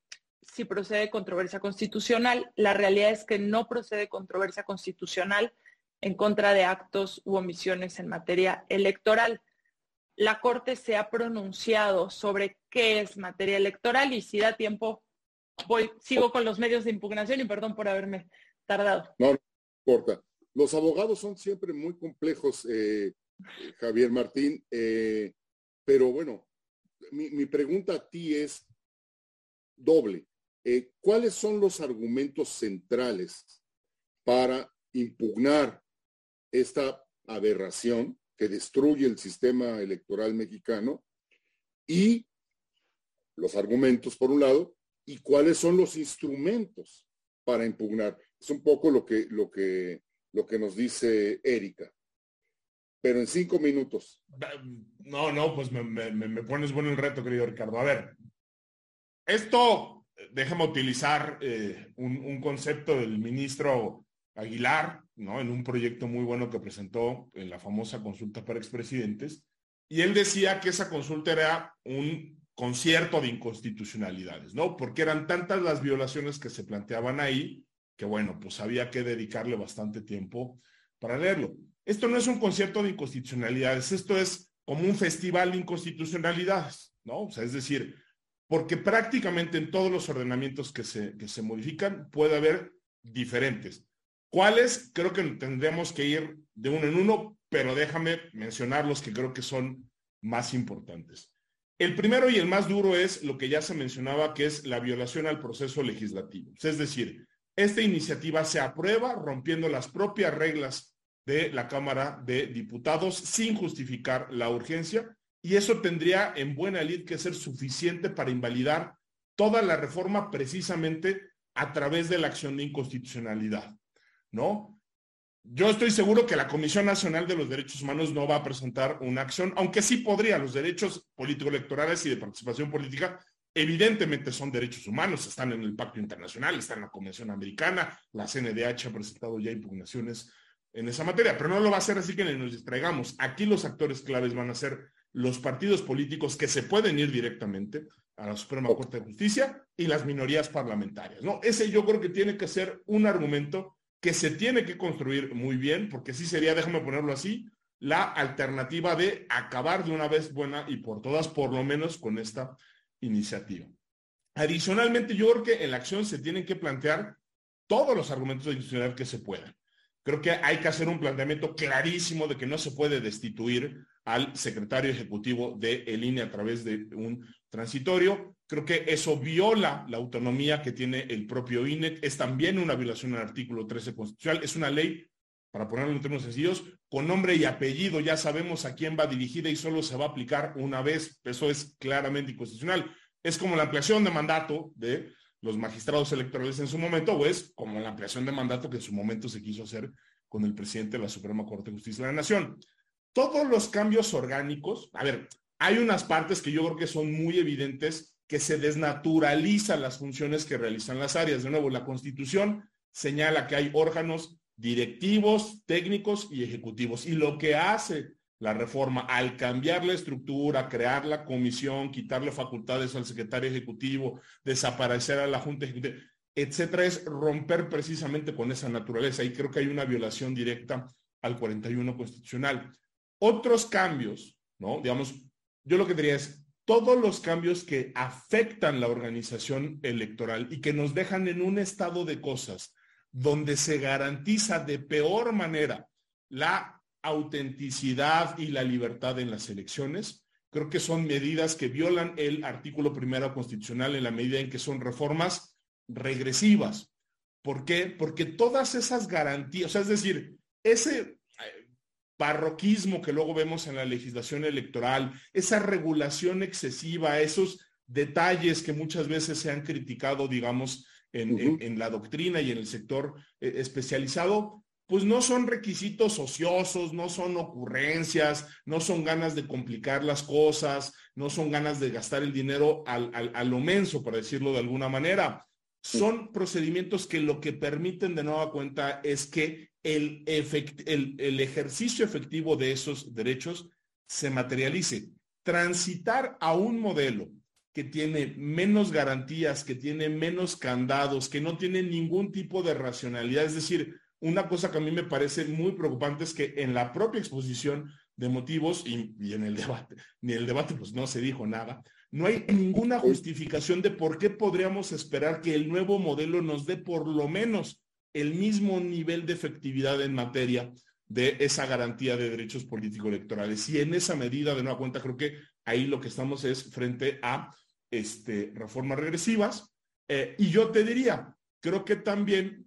si procede controversia constitucional. La realidad es que no procede controversia constitucional en contra de actos u omisiones en materia electoral. La Corte se ha pronunciado sobre qué es materia electoral y si da tiempo, voy, sigo con los medios de impugnación y perdón por haberme tardado. No, no importa. Los abogados son siempre muy complejos, eh, Javier Martín, eh, pero bueno, mi pregunta a ti es doble. Eh, ¿cuáles son los argumentos centrales para impugnar esta aberración que destruye el sistema electoral mexicano? Y los argumentos, por un lado, y cuáles son los instrumentos para impugnar. Es un poco lo que, lo que, lo que nos dice Erika. Pero en cinco minutos. No, no, pues me, pones bueno el reto, querido Ricardo. A ver, esto déjame utilizar eh, un, concepto del ministro Aguilar, ¿no? En un proyecto muy bueno que presentó en la famosa consulta para expresidentes. Y él decía que esa consulta era un concierto de inconstitucionalidades, ¿no? Porque eran tantas las violaciones que se planteaban ahí, que bueno, pues había que dedicarle bastante tiempo para leerlo. Esto no es un concierto de inconstitucionalidades, esto es como un festival de inconstitucionalidades, ¿no? O sea, es decir, porque prácticamente en todos los ordenamientos que se, que se modifican puede haber diferentes. ¿Cuáles? Creo que tendremos que ir de uno en uno, pero déjame mencionar los que creo que son más importantes. El primero y el más duro es lo que ya se mencionaba, que es la violación al proceso legislativo. Es decir, esta iniciativa se aprueba rompiendo las propias reglas de la Cámara de Diputados sin justificar la urgencia. Y eso tendría en buena lid que ser suficiente para invalidar toda la reforma precisamente a través de la acción de inconstitucionalidad, ¿no? Yo estoy seguro que la Comisión Nacional de los Derechos Humanos no va a presentar una acción, aunque sí podría, los derechos político-electorales y de participación política evidentemente son derechos humanos, están en el Pacto Internacional, están en la Convención Americana, la CNDH ha presentado ya impugnaciones en esa materia, pero no lo va a hacer así que nos distraigamos. Aquí los actores claves van a ser los partidos políticos que se pueden ir directamente a la Suprema Corte de Justicia y las minorías parlamentarias. ¿no? Ese yo creo que tiene que ser un argumento que se tiene que construir muy bien, porque sí sería, déjame ponerlo así, la alternativa de acabar de una vez buena y por todas, por lo menos con esta iniciativa. Adicionalmente, yo creo que en la acción se tienen que plantear todos los argumentos de institucionalidad que se puedan. Creo que hay que hacer un planteamiento clarísimo de que no se puede destituir al secretario ejecutivo de el INE a través de un transitorio. Creo que eso viola la autonomía que tiene el propio INE. Es también una violación del artículo 13 constitucional. Es una ley, para ponerlo en términos sencillos, con nombre y apellido. Ya sabemos a quién va dirigida y solo se va a aplicar una vez. Eso es claramente inconstitucional. Es como la ampliación de mandato de los magistrados electorales en su momento, o es como la ampliación de mandato que en su momento se quiso hacer con el presidente de la Suprema Corte de Justicia de la Nación. Todos los cambios orgánicos, a ver, hay unas partes que yo creo que son muy evidentes que se desnaturalizan las funciones que realizan las áreas. De nuevo, la Constitución señala que hay órganos directivos, técnicos y ejecutivos. Y lo que hace la reforma, al cambiar la estructura, crear la comisión, quitarle facultades al secretario ejecutivo, desaparecer a la junta ejecutiva, etcétera, es romper precisamente con esa naturaleza. Y creo que hay una violación directa al 41 constitucional. Otros cambios, ¿no? Digamos, yo lo que diría es, todos los cambios que afectan la organización electoral y que nos dejan en un estado de cosas donde se garantiza de peor manera la autenticidad y la libertad en las elecciones. Creo que son medidas que violan el artículo primero constitucional en la medida en que son reformas regresivas. ¿Por qué? Porque todas esas garantías, o sea, es decir, ese eh, parroquismo que luego vemos en la legislación electoral, esa regulación excesiva, esos detalles que muchas veces se han criticado, digamos, en, la doctrina y en el sector eh, especializado, pues no son requisitos ociosos, no son ocurrencias, no son ganas de complicar las cosas, no son ganas de gastar el dinero al, a lo menso, para decirlo de alguna manera. Son procedimientos que lo que permiten de nueva cuenta es que el, el, el ejercicio efectivo de esos derechos se materialice. Transitar a un modelo que tiene menos garantías, que tiene menos candados, que no tiene ningún tipo de racionalidad, es decir, una cosa que a mí me parece muy preocupante es que en la propia exposición de motivos y, en el debate, ni el debate pues no se dijo nada, no hay ninguna justificación de por qué podríamos esperar que el nuevo modelo nos dé por lo menos el mismo nivel de efectividad en materia de esa garantía de derechos políticos electorales. Y en esa medida, de nueva cuenta, creo que ahí lo que estamos es frente a este, reformas regresivas. Eh, y yo te diría, creo que también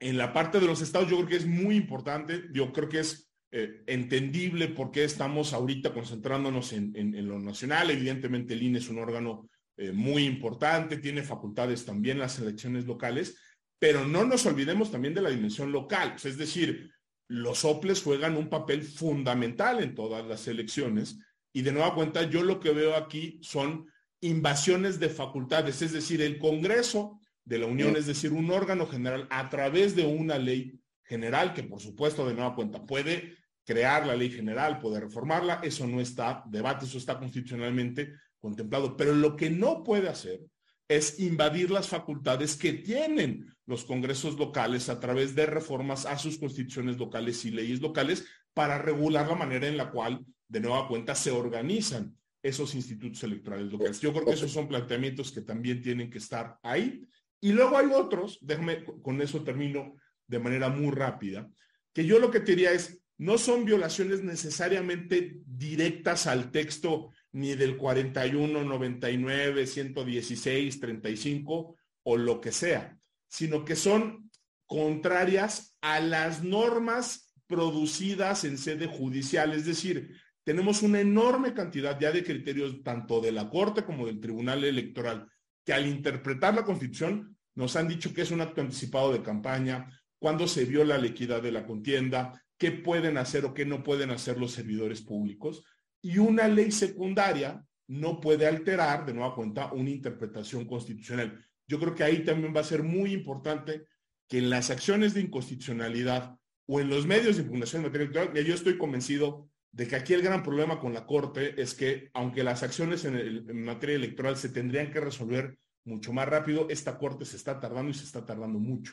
en la parte de los estados yo creo que es muy importante, yo creo que es eh, entendible por qué estamos ahorita concentrándonos en, lo nacional. Evidentemente el INE es un órgano eh, muy importante, tiene facultades también las elecciones locales, pero no nos olvidemos también de la dimensión local. es decir, los OPLES juegan un papel fundamental en todas las elecciones y de nueva cuenta yo lo que veo aquí son invasiones de facultades, es decir, el Congreso de la Unión, es decir, un órgano general a través de una ley general que por supuesto de nueva cuenta puede crear la ley general, puede reformarla, eso no está debate, eso está constitucionalmente contemplado, pero lo que no puede hacer es invadir las facultades que tienen los congresos locales a través de reformas a sus constituciones locales y leyes locales para regular la manera en la cual, de nueva cuenta, se organizan esos institutos electorales locales. Yo creo que esos son planteamientos que también tienen que estar ahí y luego hay otros, déjame, con eso termino de manera muy rápida, que yo lo que te diría es, no son violaciones necesariamente directas al texto ni del 41, 99, 116, 35 o lo que sea, sino que son contrarias a las normas producidas en sede judicial. Es decir, tenemos una enorme cantidad ya de criterios tanto de la Corte como del Tribunal Electoral que al interpretar la Constitución nos han dicho que es un acto anticipado de campaña, cuando se viola la equidad de la contienda, qué pueden hacer o qué no pueden hacer los servidores públicos. Y una ley secundaria no puede alterar, de nueva cuenta, una interpretación constitucional. Yo creo que ahí también va a ser muy importante que en las acciones de inconstitucionalidad o en los medios de impugnación de materia electoral, yo estoy convencido de que aquí el gran problema con la Corte es que, aunque las acciones en, materia electoral se tendrían que resolver mucho más rápido, esta Corte se está tardando y se está tardando mucho.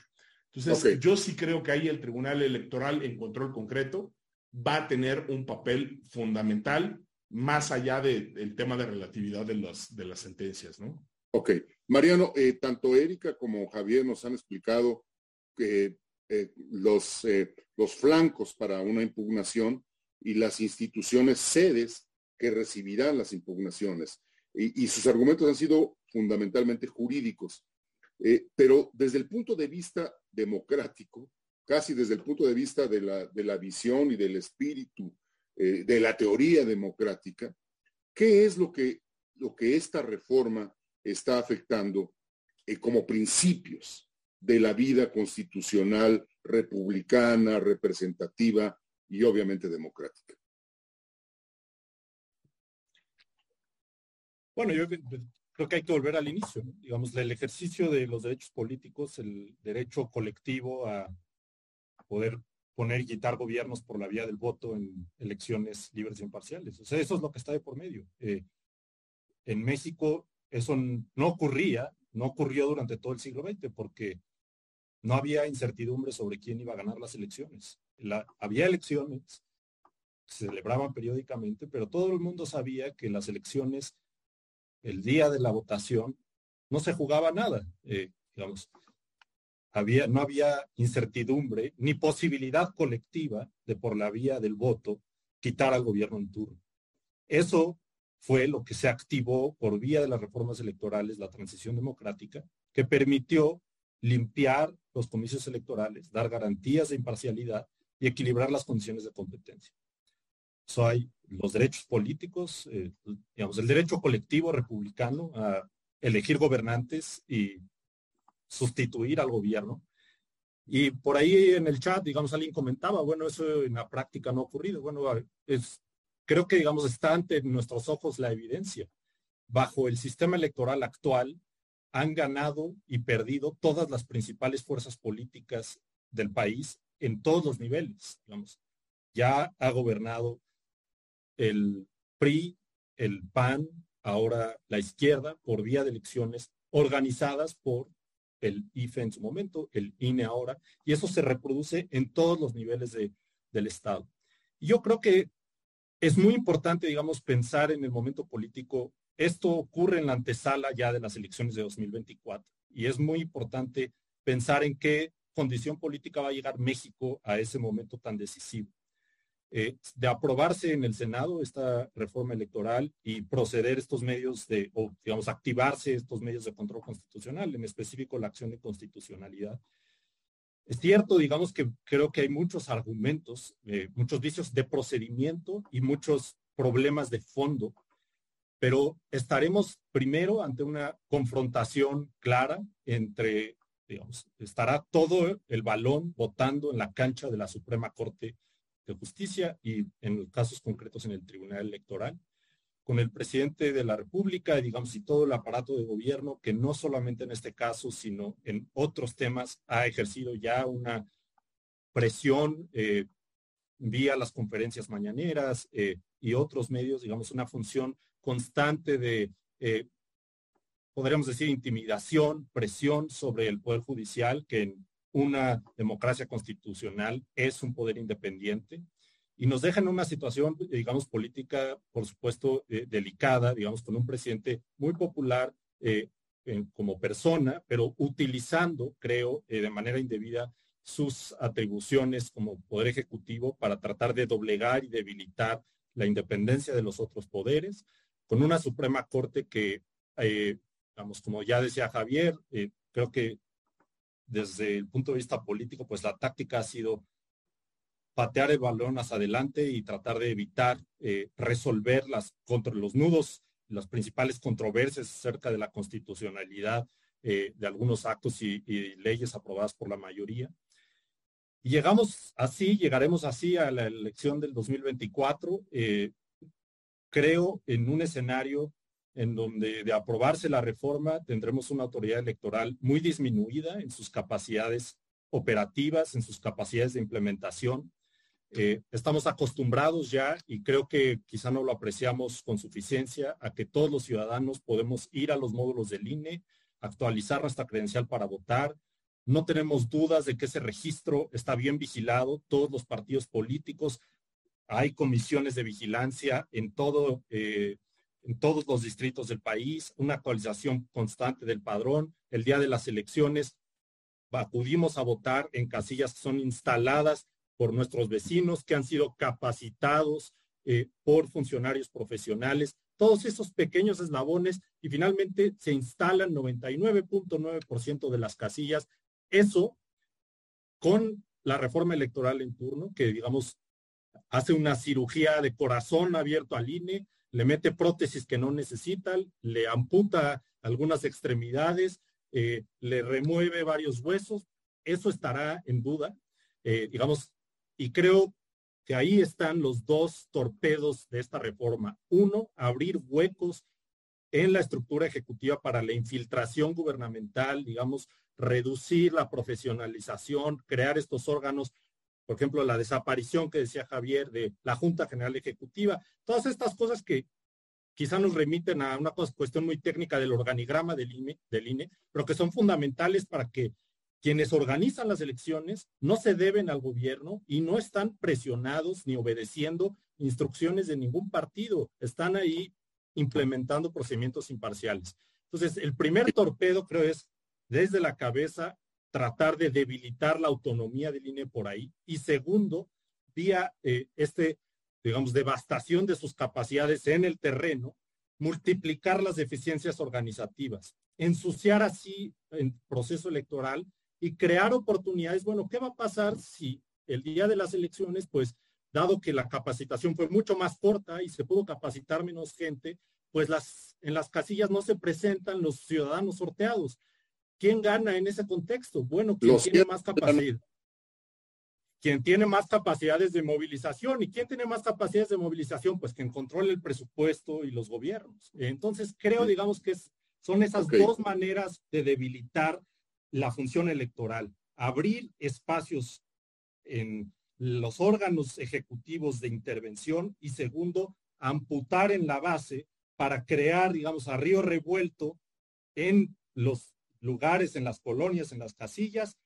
Entonces, yo sí creo que ahí el Tribunal Electoral en control concreto va a tener un papel fundamental más allá del tema de relatividad de las, de las sentencias, ¿no? Ok. Mariano, eh, tanto Erika como Javier nos han explicado que eh, los, eh, los flancos para una impugnación y las instituciones sedes que recibirán las impugnaciones. Y, sus argumentos han sido fundamentalmente jurídicos. Eh, pero desde el punto de vista democrático, casi desde el punto de vista de la, de la visión y del espíritu de la teoría democrática, ¿qué es lo que, lo que esta reforma está afectando como principios de la vida constitucional republicana, representativa y obviamente democrática. Bueno, yo creo que hay que volver al inicio, digamos, el ejercicio de los derechos políticos, el derecho colectivo a poder poner y quitar gobiernos por la vía del voto en elecciones libres y imparciales. O sea, eso es lo que está de por medio. Eh, en México eso no ocurría, no ocurrió durante todo el siglo XX porque no había incertidumbre sobre quién iba a ganar las elecciones. Había elecciones, se celebraban periódicamente, pero todo el mundo sabía que las elecciones, el día de la votación, no se jugaba nada. Eh, digamos, había, no había incertidumbre ni posibilidad colectiva de por la vía del voto quitar al gobierno en turno. Eso fue lo que se activó por vía de las reformas electorales, la transición democrática, que permitió limpiar los comicios electorales, dar garantías de imparcialidad y equilibrar las condiciones de competencia. So hay los derechos políticos, eh, digamos, el derecho colectivo republicano a elegir gobernantes y sustituir al gobierno. Y por ahí en el chat, digamos, alguien comentaba, bueno, eso en la práctica no ha ocurrido. Bueno, es, creo que, digamos, está ante nuestros ojos la evidencia. Bajo el sistema electoral actual, han ganado y perdido todas las principales fuerzas políticas del país en todos los niveles. Ya ha gobernado el PRI, el PAN, ahora la izquierda, por vía de elecciones organizadas por el IFE en su momento, el INE ahora, y eso se reproduce en todos los niveles del Estado. Y yo creo que es muy importante, digamos, pensar en el momento político esto ocurre en la antesala ya de las elecciones de 2024 y es muy importante pensar en qué condición política va a llegar México a ese momento tan decisivo. Eh, de aprobarse en el Senado esta reforma electoral y proceder estos medios de, o digamos, activarse estos medios de control constitucional, en específico la acción de constitucionalidad. Es cierto, digamos que creo que hay muchos argumentos, eh, muchos vicios de procedimiento y muchos problemas de fondo pero estaremos primero ante una confrontación clara entre, digamos, estará todo el balón votando en la cancha de la Suprema Corte de Justicia y en casos concretos en el Tribunal Electoral, con el presidente de la República, digamos, y todo el aparato de gobierno que no solamente en este caso, sino en otros temas ha ejercido ya una presión eh, vía las conferencias mañaneras eh, y otros medios, digamos, una función constante de, eh, podríamos decir, intimidación, presión sobre el Poder Judicial, que en una democracia constitucional es un poder independiente, y nos deja en una situación, digamos, política, por supuesto, eh, delicada, digamos, con un presidente muy popular eh, como persona, pero utilizando, creo, de manera indebida sus atribuciones como poder ejecutivo para tratar de doblegar y debilitar la independencia de los otros poderes, con una Suprema Corte que, eh, como ya decía Javier, eh, creo que desde el punto de vista político, pues la táctica ha sido patear el balón hacia adelante y tratar de evitar eh, resolver las contra los nudos, las principales controversias acerca de la constitucionalidad de algunos actos y, leyes aprobadas por la mayoría. Llegamos así, llegaremos así a la elección del 2024 creo en un escenario en donde de aprobarse la reforma tendremos una autoridad electoral muy disminuida en sus capacidades operativas, en sus capacidades de implementación. Eh, estamos acostumbrados ya, y creo que quizá no lo apreciamos con suficiencia, a que todos los ciudadanos podemos ir a los módulos del INE, actualizar nuestra credencial para votar. No tenemos dudas de que ese registro está bien vigilado. Todos los partidos políticos hay comisiones de vigilancia en todo, eh, en todos los distritos del país, una actualización constante del padrón. El día de las elecciones acudimos a votar en casillas que son instaladas por nuestros vecinos, que han sido capacitados eh, por funcionarios profesionales, todos esos pequeños eslabones y finalmente se instalan 99.9% de las casillas. Eso con la reforma electoral en turno, que digamos hace una cirugía de corazón abierto al INE, le mete prótesis que no necesitan, le amputa algunas extremidades, eh, le remueve varios huesos, eso estará en duda, eh, digamos, y creo que ahí están los dos torpedos de esta reforma. Uno, abrir huecos en la estructura ejecutiva para la infiltración gubernamental, digamos, reducir la profesionalización, crear estos órganos, por ejemplo, la desaparición que decía Javier de la Junta General Ejecutiva, todas estas cosas que quizá nos remiten a una cuestión muy técnica del organigrama del INE, del INE, pero que son fundamentales para que quienes organizan las elecciones no se deben al gobierno y no están presionados ni obedeciendo instrucciones de ningún partido. Están ahí implementando procedimientos imparciales. Entonces, el primer torpedo creo es desde la cabeza tratar de debilitar la autonomía del INE por ahí. Y segundo, vía eh, este digamos, devastación de sus capacidades en el terreno, multiplicar las deficiencias organizativas, ensuciar así el proceso electoral y crear oportunidades. Bueno, ¿qué va a pasar si el día de las elecciones, pues, dado que la capacitación fue mucho más corta y se pudo capacitar menos gente, pues las, en las casillas no se presentan los ciudadanos sorteados. ¿Quién gana en ese contexto? Bueno, ¿quién tiene más capacidad? quien tiene más capacidades de movilización. ¿Y quién tiene más capacidades de movilización? Pues quien controla el presupuesto y los gobiernos. Entonces, creo, digamos, que son esas dos maneras de debilitar la función electoral. Abrir espacios en los órganos ejecutivos de intervención y segundo, amputar en la base para crear, digamos, a río revuelto en los lugares, en las colonias, en las casillas,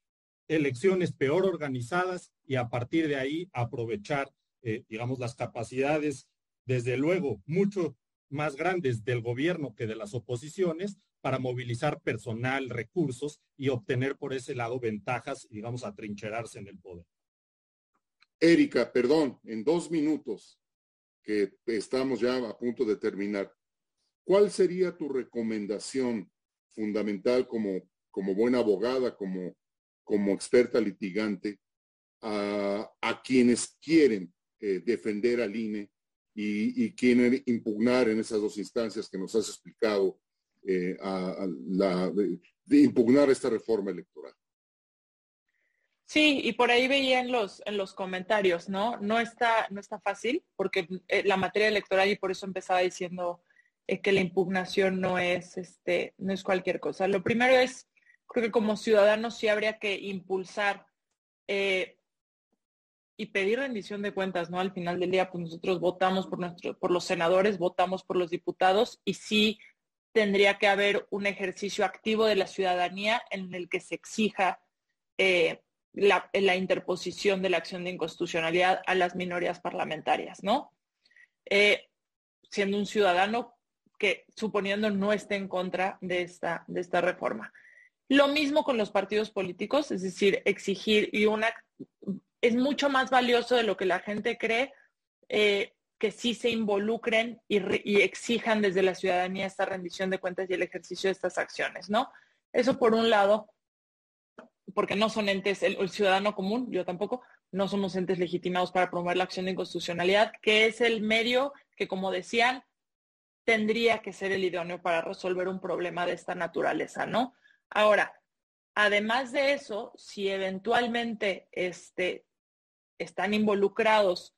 elecciones peor organizadas y a partir de ahí aprovechar, eh, digamos, las capacidades, desde luego, mucho más grandes del gobierno que de las oposiciones para movilizar personal, recursos y obtener por ese lado ventajas, digamos, atrincherarse en el poder. Erika, perdón, en dos minutos, que estamos ya a punto de terminar, ¿cuál sería tu recomendación fundamental como, como buena abogada, como como experta litigante a, quienes quieren eh, defender al INE y, quieren impugnar en esas dos instancias que nos has explicado, eh, a, la, de, impugnar esta reforma electoral. Sí, y por ahí veía en los, en los comentarios, ¿no? No está, no está fácil, porque eh, la materia electoral, y por eso empezaba diciendo que la impugnación no es, este, no es cualquier cosa. Lo primero es creo que como ciudadanos sí habría que impulsar eh, y pedir rendición de cuentas, ¿no? Al final del día, pues nosotros votamos por, nuestro, por los senadores, votamos por los diputados y sí tendría que haber un ejercicio activo de la ciudadanía en el que se exija eh, la, interposición de la acción de inconstitucionalidad a las minorías parlamentarias, ¿no? Eh, siendo un ciudadano que suponiendo no esté en contra de esta, de esta reforma. Lo mismo con los partidos políticos, es decir, exigir y una es mucho más valioso de lo que la gente cree eh, que sí se involucren y, exijan desde la ciudadanía esta rendición de cuentas y el ejercicio de estas acciones, ¿no? Eso por un lado, porque no son entes, el, ciudadano común, yo tampoco, no somos entes legitimados para promover la acción de inconstitucionalidad, que es el medio que, como decían, tendría que ser el idóneo para resolver un problema de esta naturaleza, ¿no? Ahora, además de eso, si eventualmente este, están involucrados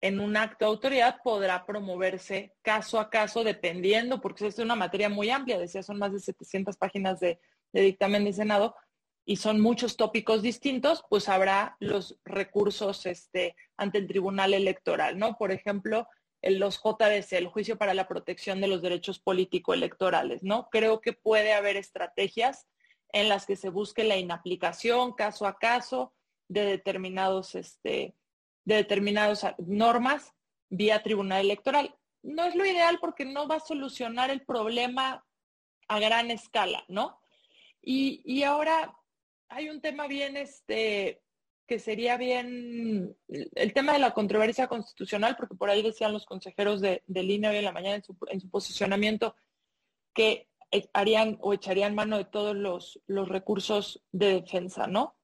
en un acto de autoridad, podrá promoverse caso a caso, dependiendo, porque es una materia muy amplia, decía, son más de 700 páginas de, dictamen de Senado, y son muchos tópicos distintos, pues habrá los recursos este, ante el Tribunal Electoral, ¿no? Por ejemplo, los JDC, el Juicio para la Protección de los Derechos Político-Electorales, ¿no? Creo que puede haber estrategias en las que se busque la inaplicación caso a caso de determinados, este, de determinadas normas vía Tribunal Electoral. No es lo ideal porque no va a solucionar el problema a gran escala, ¿no? Y, y ahora hay un tema bien, este, que sería bien el tema de la controversia constitucional, porque por ahí decían los consejeros de, de línea hoy en la mañana en su, en su posicionamiento que harían o echarían mano de todos los, los recursos de defensa, ¿no?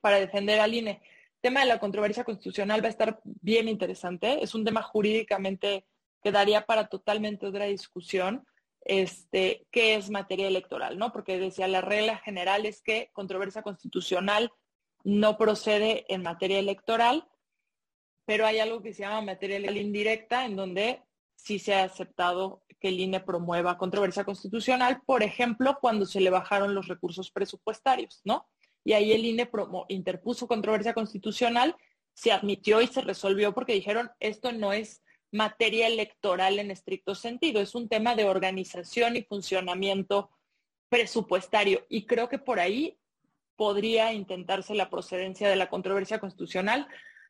Para defender al INE. El tema de la controversia constitucional va a estar bien interesante. Es un tema jurídicamente que daría para totalmente otra discusión. Este, qué es materia electoral, ¿no? Porque decía la regla general es que controversia constitucional no procede en materia electoral, pero hay algo que se llama materia indirecta, en donde sí se ha aceptado que el INE promueva controversia constitucional, por ejemplo, cuando se le bajaron los recursos presupuestarios, ¿no? Y ahí el INE interpuso controversia constitucional, se admitió y se resolvió porque dijeron, esto no es materia electoral en estricto sentido, es un tema de organización y funcionamiento presupuestario. Y creo que por ahí podría intentarse la procedencia de la controversia constitucional.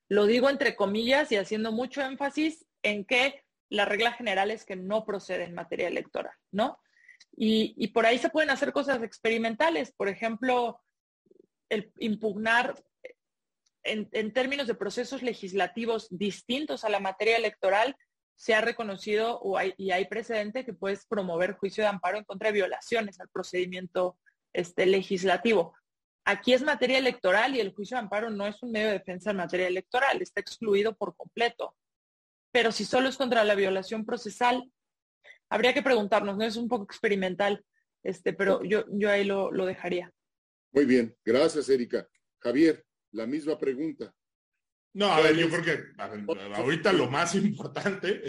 Lo digo entre comillas y haciendo mucho énfasis en que la regla general es que no procede en materia electoral, ¿no? Y, por ahí se pueden hacer cosas experimentales, por ejemplo, el impugnar en, términos de procesos legislativos distintos a la materia electoral, se ha reconocido y hay precedente que puedes promover juicio de amparo en contra de violaciones al procedimiento este, legislativo. Aquí es materia electoral y el juicio de amparo no es un medio de defensa en materia electoral, está excluido por completo pero si solo es contra la violación procesal, habría que preguntarnos, ¿no? Es un poco experimental, este, pero yo, yo ahí lo, dejaría. Muy bien, gracias, Erika. Javier, la misma pregunta. No, a ver, yo creo que ahorita lo más importante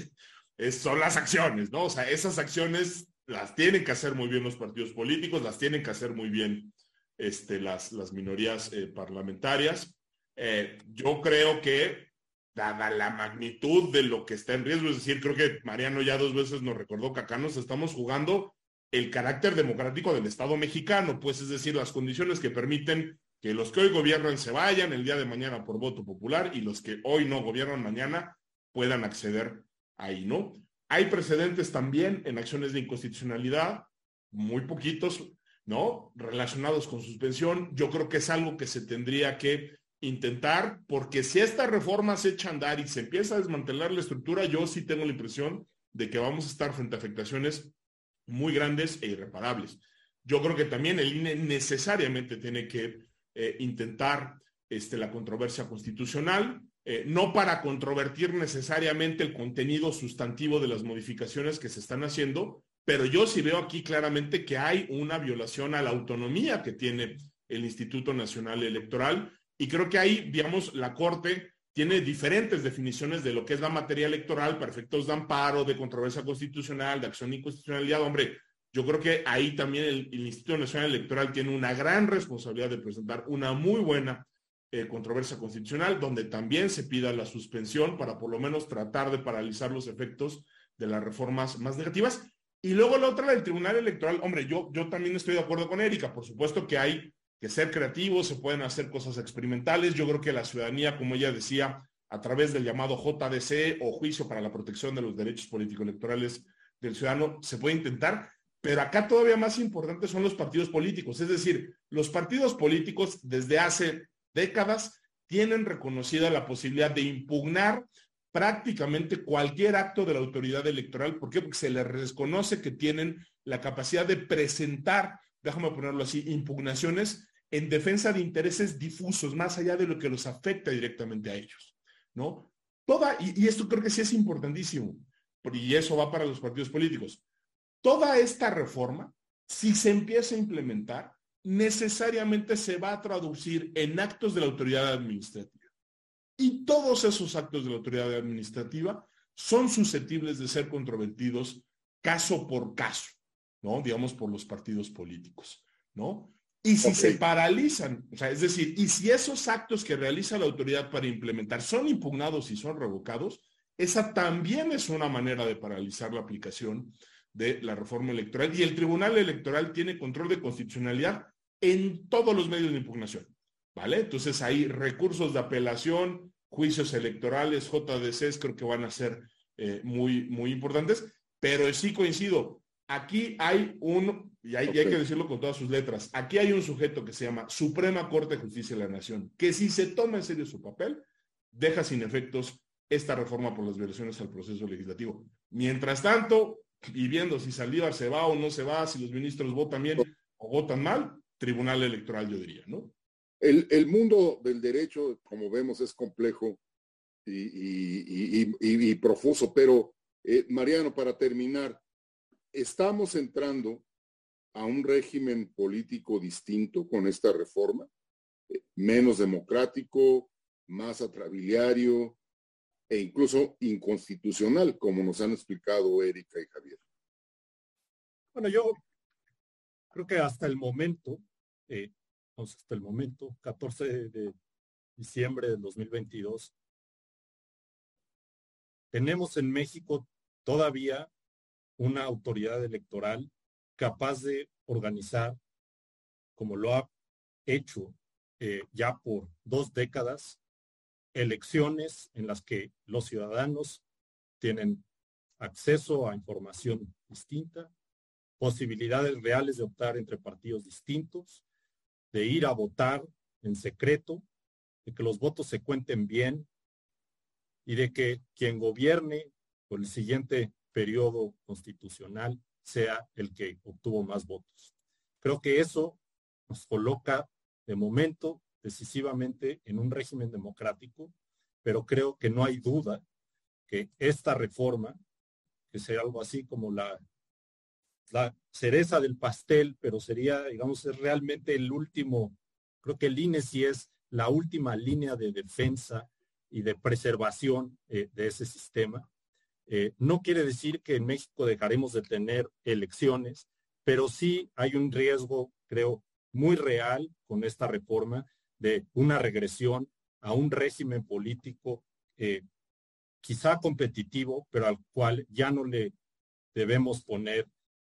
es, son las acciones, ¿no? O sea, esas acciones las tienen que hacer muy bien los partidos políticos, las tienen que hacer muy bien este, las, minorías eh, parlamentarias. Eh, yo creo que dada la magnitud de lo que está en riesgo. Es decir, creo que Mariano ya dos veces nos recordó que acá nos estamos jugando el carácter democrático del Estado mexicano, pues es decir, las condiciones que permiten que los que hoy gobiernan se vayan el día de mañana por voto popular y los que hoy no gobiernan mañana puedan acceder ahí, ¿no? Hay precedentes también en acciones de inconstitucionalidad, muy poquitos, ¿no? Relacionados con suspensión. Yo creo que es algo que se tendría que intentar, porque si esta reforma se echa a andar y se empieza a desmantelar la estructura, yo sí tengo la impresión de que vamos a estar frente a afectaciones muy grandes e irreparables. Yo creo que también el INE necesariamente tiene que eh, intentar este, la controversia constitucional, eh, no para controvertir necesariamente el contenido sustantivo de las modificaciones que se están haciendo, pero yo sí veo aquí claramente que hay una violación a la autonomía que tiene el Instituto Nacional Electoral y creo que ahí, digamos, la Corte tiene diferentes definiciones de lo que es la materia electoral para efectos de amparo, de controversia constitucional, de acción de inconstitucionalidad. Hombre, yo creo que ahí también el, Instituto Nacional Electoral tiene una gran responsabilidad de presentar una muy buena eh, controversia constitucional, donde también se pida la suspensión para por lo menos tratar de paralizar los efectos de las reformas más negativas. Y luego la otra, del Tribunal Electoral, hombre, yo, yo también estoy de acuerdo con Erika, por supuesto que hay que ser creativos, se pueden hacer cosas experimentales. Yo creo que la ciudadanía, como ella decía, a través del llamado JDC o Juicio para la Protección de los Derechos Político-Electorales del Ciudadano, se puede intentar, pero acá todavía más importantes son los partidos políticos. Es decir, los partidos políticos desde hace décadas tienen reconocida la posibilidad de impugnar prácticamente cualquier acto de la autoridad electoral. ¿Por qué? Porque se les reconoce que tienen la capacidad de presentar déjame ponerlo así, impugnaciones en defensa de intereses difusos, más allá de lo que los afecta directamente a ellos, ¿no? Toda, y, esto creo que sí es importantísimo, y eso va para los partidos políticos, toda esta reforma, si se empieza a implementar, necesariamente se va a traducir en actos de la autoridad administrativa. Y todos esos actos de la autoridad administrativa son susceptibles de ser controvertidos caso por caso. ¿no? Digamos, por los partidos políticos, ¿no? Y si se paralizan, o sea, es decir, y si esos actos que realiza la autoridad para implementar son impugnados y son revocados, esa también es una manera de paralizar la aplicación de la reforma electoral. Y el Tribunal Electoral tiene control de constitucionalidad en todos los medios de impugnación, ¿vale? Entonces hay recursos de apelación, juicios electorales, JDCs, creo que van a ser eh, muy, muy importantes, pero sí coincido, Aquí hay un, y hay, hay, que decirlo con todas sus letras, aquí hay un sujeto que se llama Suprema Corte de Justicia de la Nación, que si se toma en serio su papel, deja sin efectos esta reforma por las violaciones al proceso legislativo. Mientras tanto, y viendo si Saldívar se va o no se va, si los ministros votan bien o votan mal, tribunal electoral yo diría, ¿no? El, mundo del derecho, como vemos, es complejo y profuso, pero eh, Mariano, para terminar, estamos entrando a un régimen político distinto con esta reforma, eh, menos democrático, más atrabiliario e incluso inconstitucional, como nos han explicado Erika y Javier. Bueno, yo creo que hasta el momento, eh, hasta el momento, 14 de diciembre del 2022, tenemos en México todavía una autoridad electoral capaz de organizar, como lo ha hecho eh, ya por dos décadas, elecciones en las que los ciudadanos tienen acceso a información distinta, posibilidades reales de optar entre partidos distintos, de ir a votar en secreto, de que los votos se cuenten bien y de que quien gobierne por el siguiente periodo constitucional sea el que obtuvo más votos. Creo que eso nos coloca de momento decisivamente en un régimen democrático, pero creo que no hay duda que esta reforma, que sea algo así como la, la cereza del pastel, pero sería, digamos, es realmente el último, creo que el INE sí es la última línea de defensa y de preservación eh, de ese sistema. Eh, no quiere decir que en México dejaremos de tener elecciones, pero sí hay un riesgo, creo, muy real con esta reforma de una regresión a un régimen político eh, quizá competitivo, pero al cual ya no le debemos poner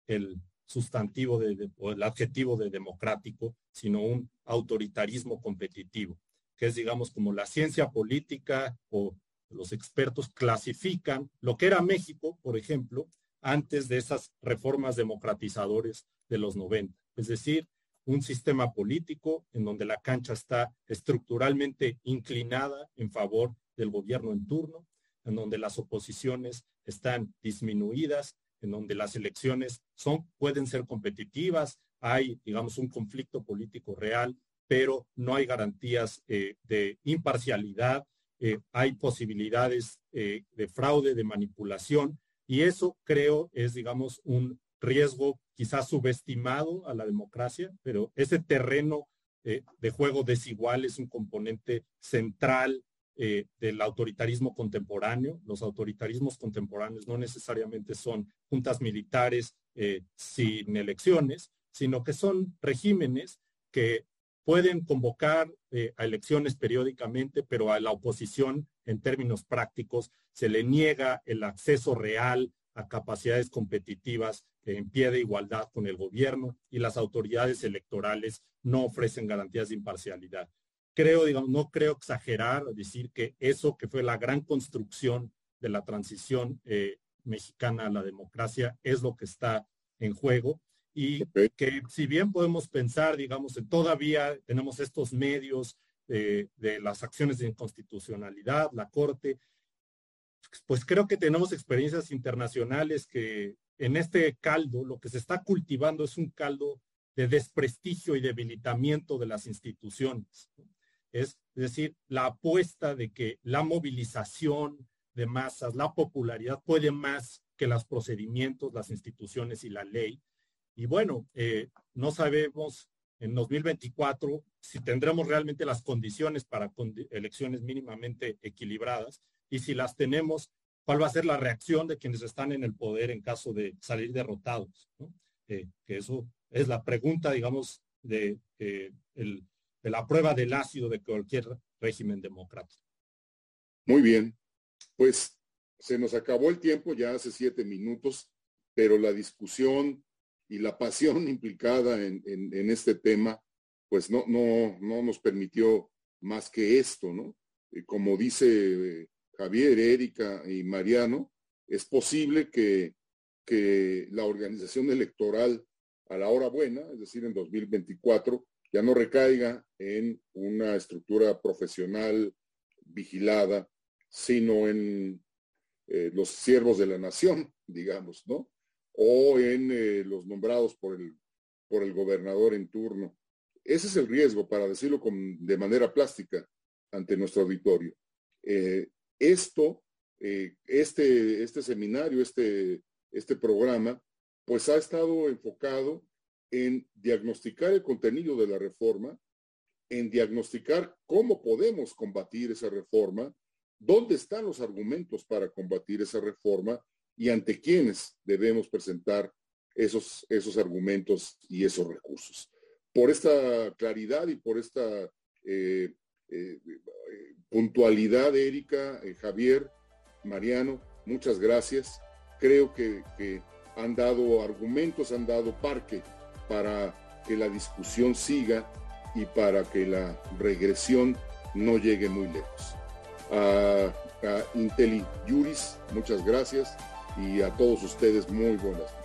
el sustantivo de, o el adjetivo de democrático, sino un autoritarismo competitivo, que es, digamos, como la ciencia política o los expertos clasifican lo que era México, por ejemplo, antes de esas reformas democratizadores de los 90. Es decir, un sistema político en donde la cancha está estructuralmente inclinada en favor del gobierno en turno, en donde las oposiciones están disminuidas, en donde las elecciones son, pueden ser competitivas, hay, digamos, un conflicto político real, pero no hay garantías eh, de imparcialidad, eh, hay posibilidades eh, de fraude, de manipulación, y eso creo es, digamos, un riesgo quizás subestimado a la democracia, pero ese terreno de juego desigual es un componente central del autoritarismo contemporáneo. Los autoritarismos contemporáneos no necesariamente son juntas militares sin elecciones, sino que son regímenes que pueden convocar eh, a elecciones periódicamente, pero a la oposición, en términos prácticos, se le niega el acceso real a capacidades competitivas en pie de igualdad con el gobierno y las autoridades electorales no ofrecen garantías de imparcialidad. Creo, digamos, no creo exagerar decir que eso que fue la gran construcción de la transición eh, mexicana a la democracia es lo que está en juego y que si bien podemos pensar, digamos, en todavía tenemos estos medios de, las acciones de inconstitucionalidad, la Corte, pues creo que tenemos experiencias internacionales que en este caldo lo que se está cultivando es un caldo de desprestigio y debilitamiento de las instituciones. Es, decir, la apuesta de que la movilización de masas, la popularidad puede más que los procedimientos, las instituciones y la ley. Y bueno, eh, no sabemos en 2024 si tendremos realmente las condiciones para elecciones mínimamente equilibradas y si las tenemos, cuál va a ser la reacción de quienes están en el poder en caso de salir derrotados. Eh, que eso es la pregunta, digamos, de, eh, de la prueba del ácido de cualquier régimen democrático. Muy bien, pues se nos acabó el tiempo ya hace siete minutos, pero la discusión y la pasión implicada en, este tema, pues no, no, no nos permitió más que esto, ¿no? como dice Javier, Erika y Mariano, es posible que que la organización electoral a la hora buena, es decir, en 2024, ya no recaiga en una estructura profesional vigilada, sino en eh, los siervos de la nación, digamos, ¿no? O en eh, los nombrados por el, por el gobernador en turno. Ese es el riesgo, para decirlo con, de manera plástica, ante nuestro auditorio. Eh, esto, este, este seminario, este, este programa, pues ha estado enfocado en diagnosticar el contenido de la reforma, en diagnosticar cómo podemos combatir esa reforma, dónde están los argumentos para combatir esa reforma y ante quiénes debemos presentar esos, esos argumentos y esos recursos. Por esta claridad y por esta eh, eh, puntualidad, Erika, eh, Javier, Mariano, muchas gracias. Creo que, que han dado argumentos, han dado parque para que la discusión siga y para que la regresión no llegue muy lejos. A, a Inteli Juris, muchas gracias y a todos ustedes muy buenas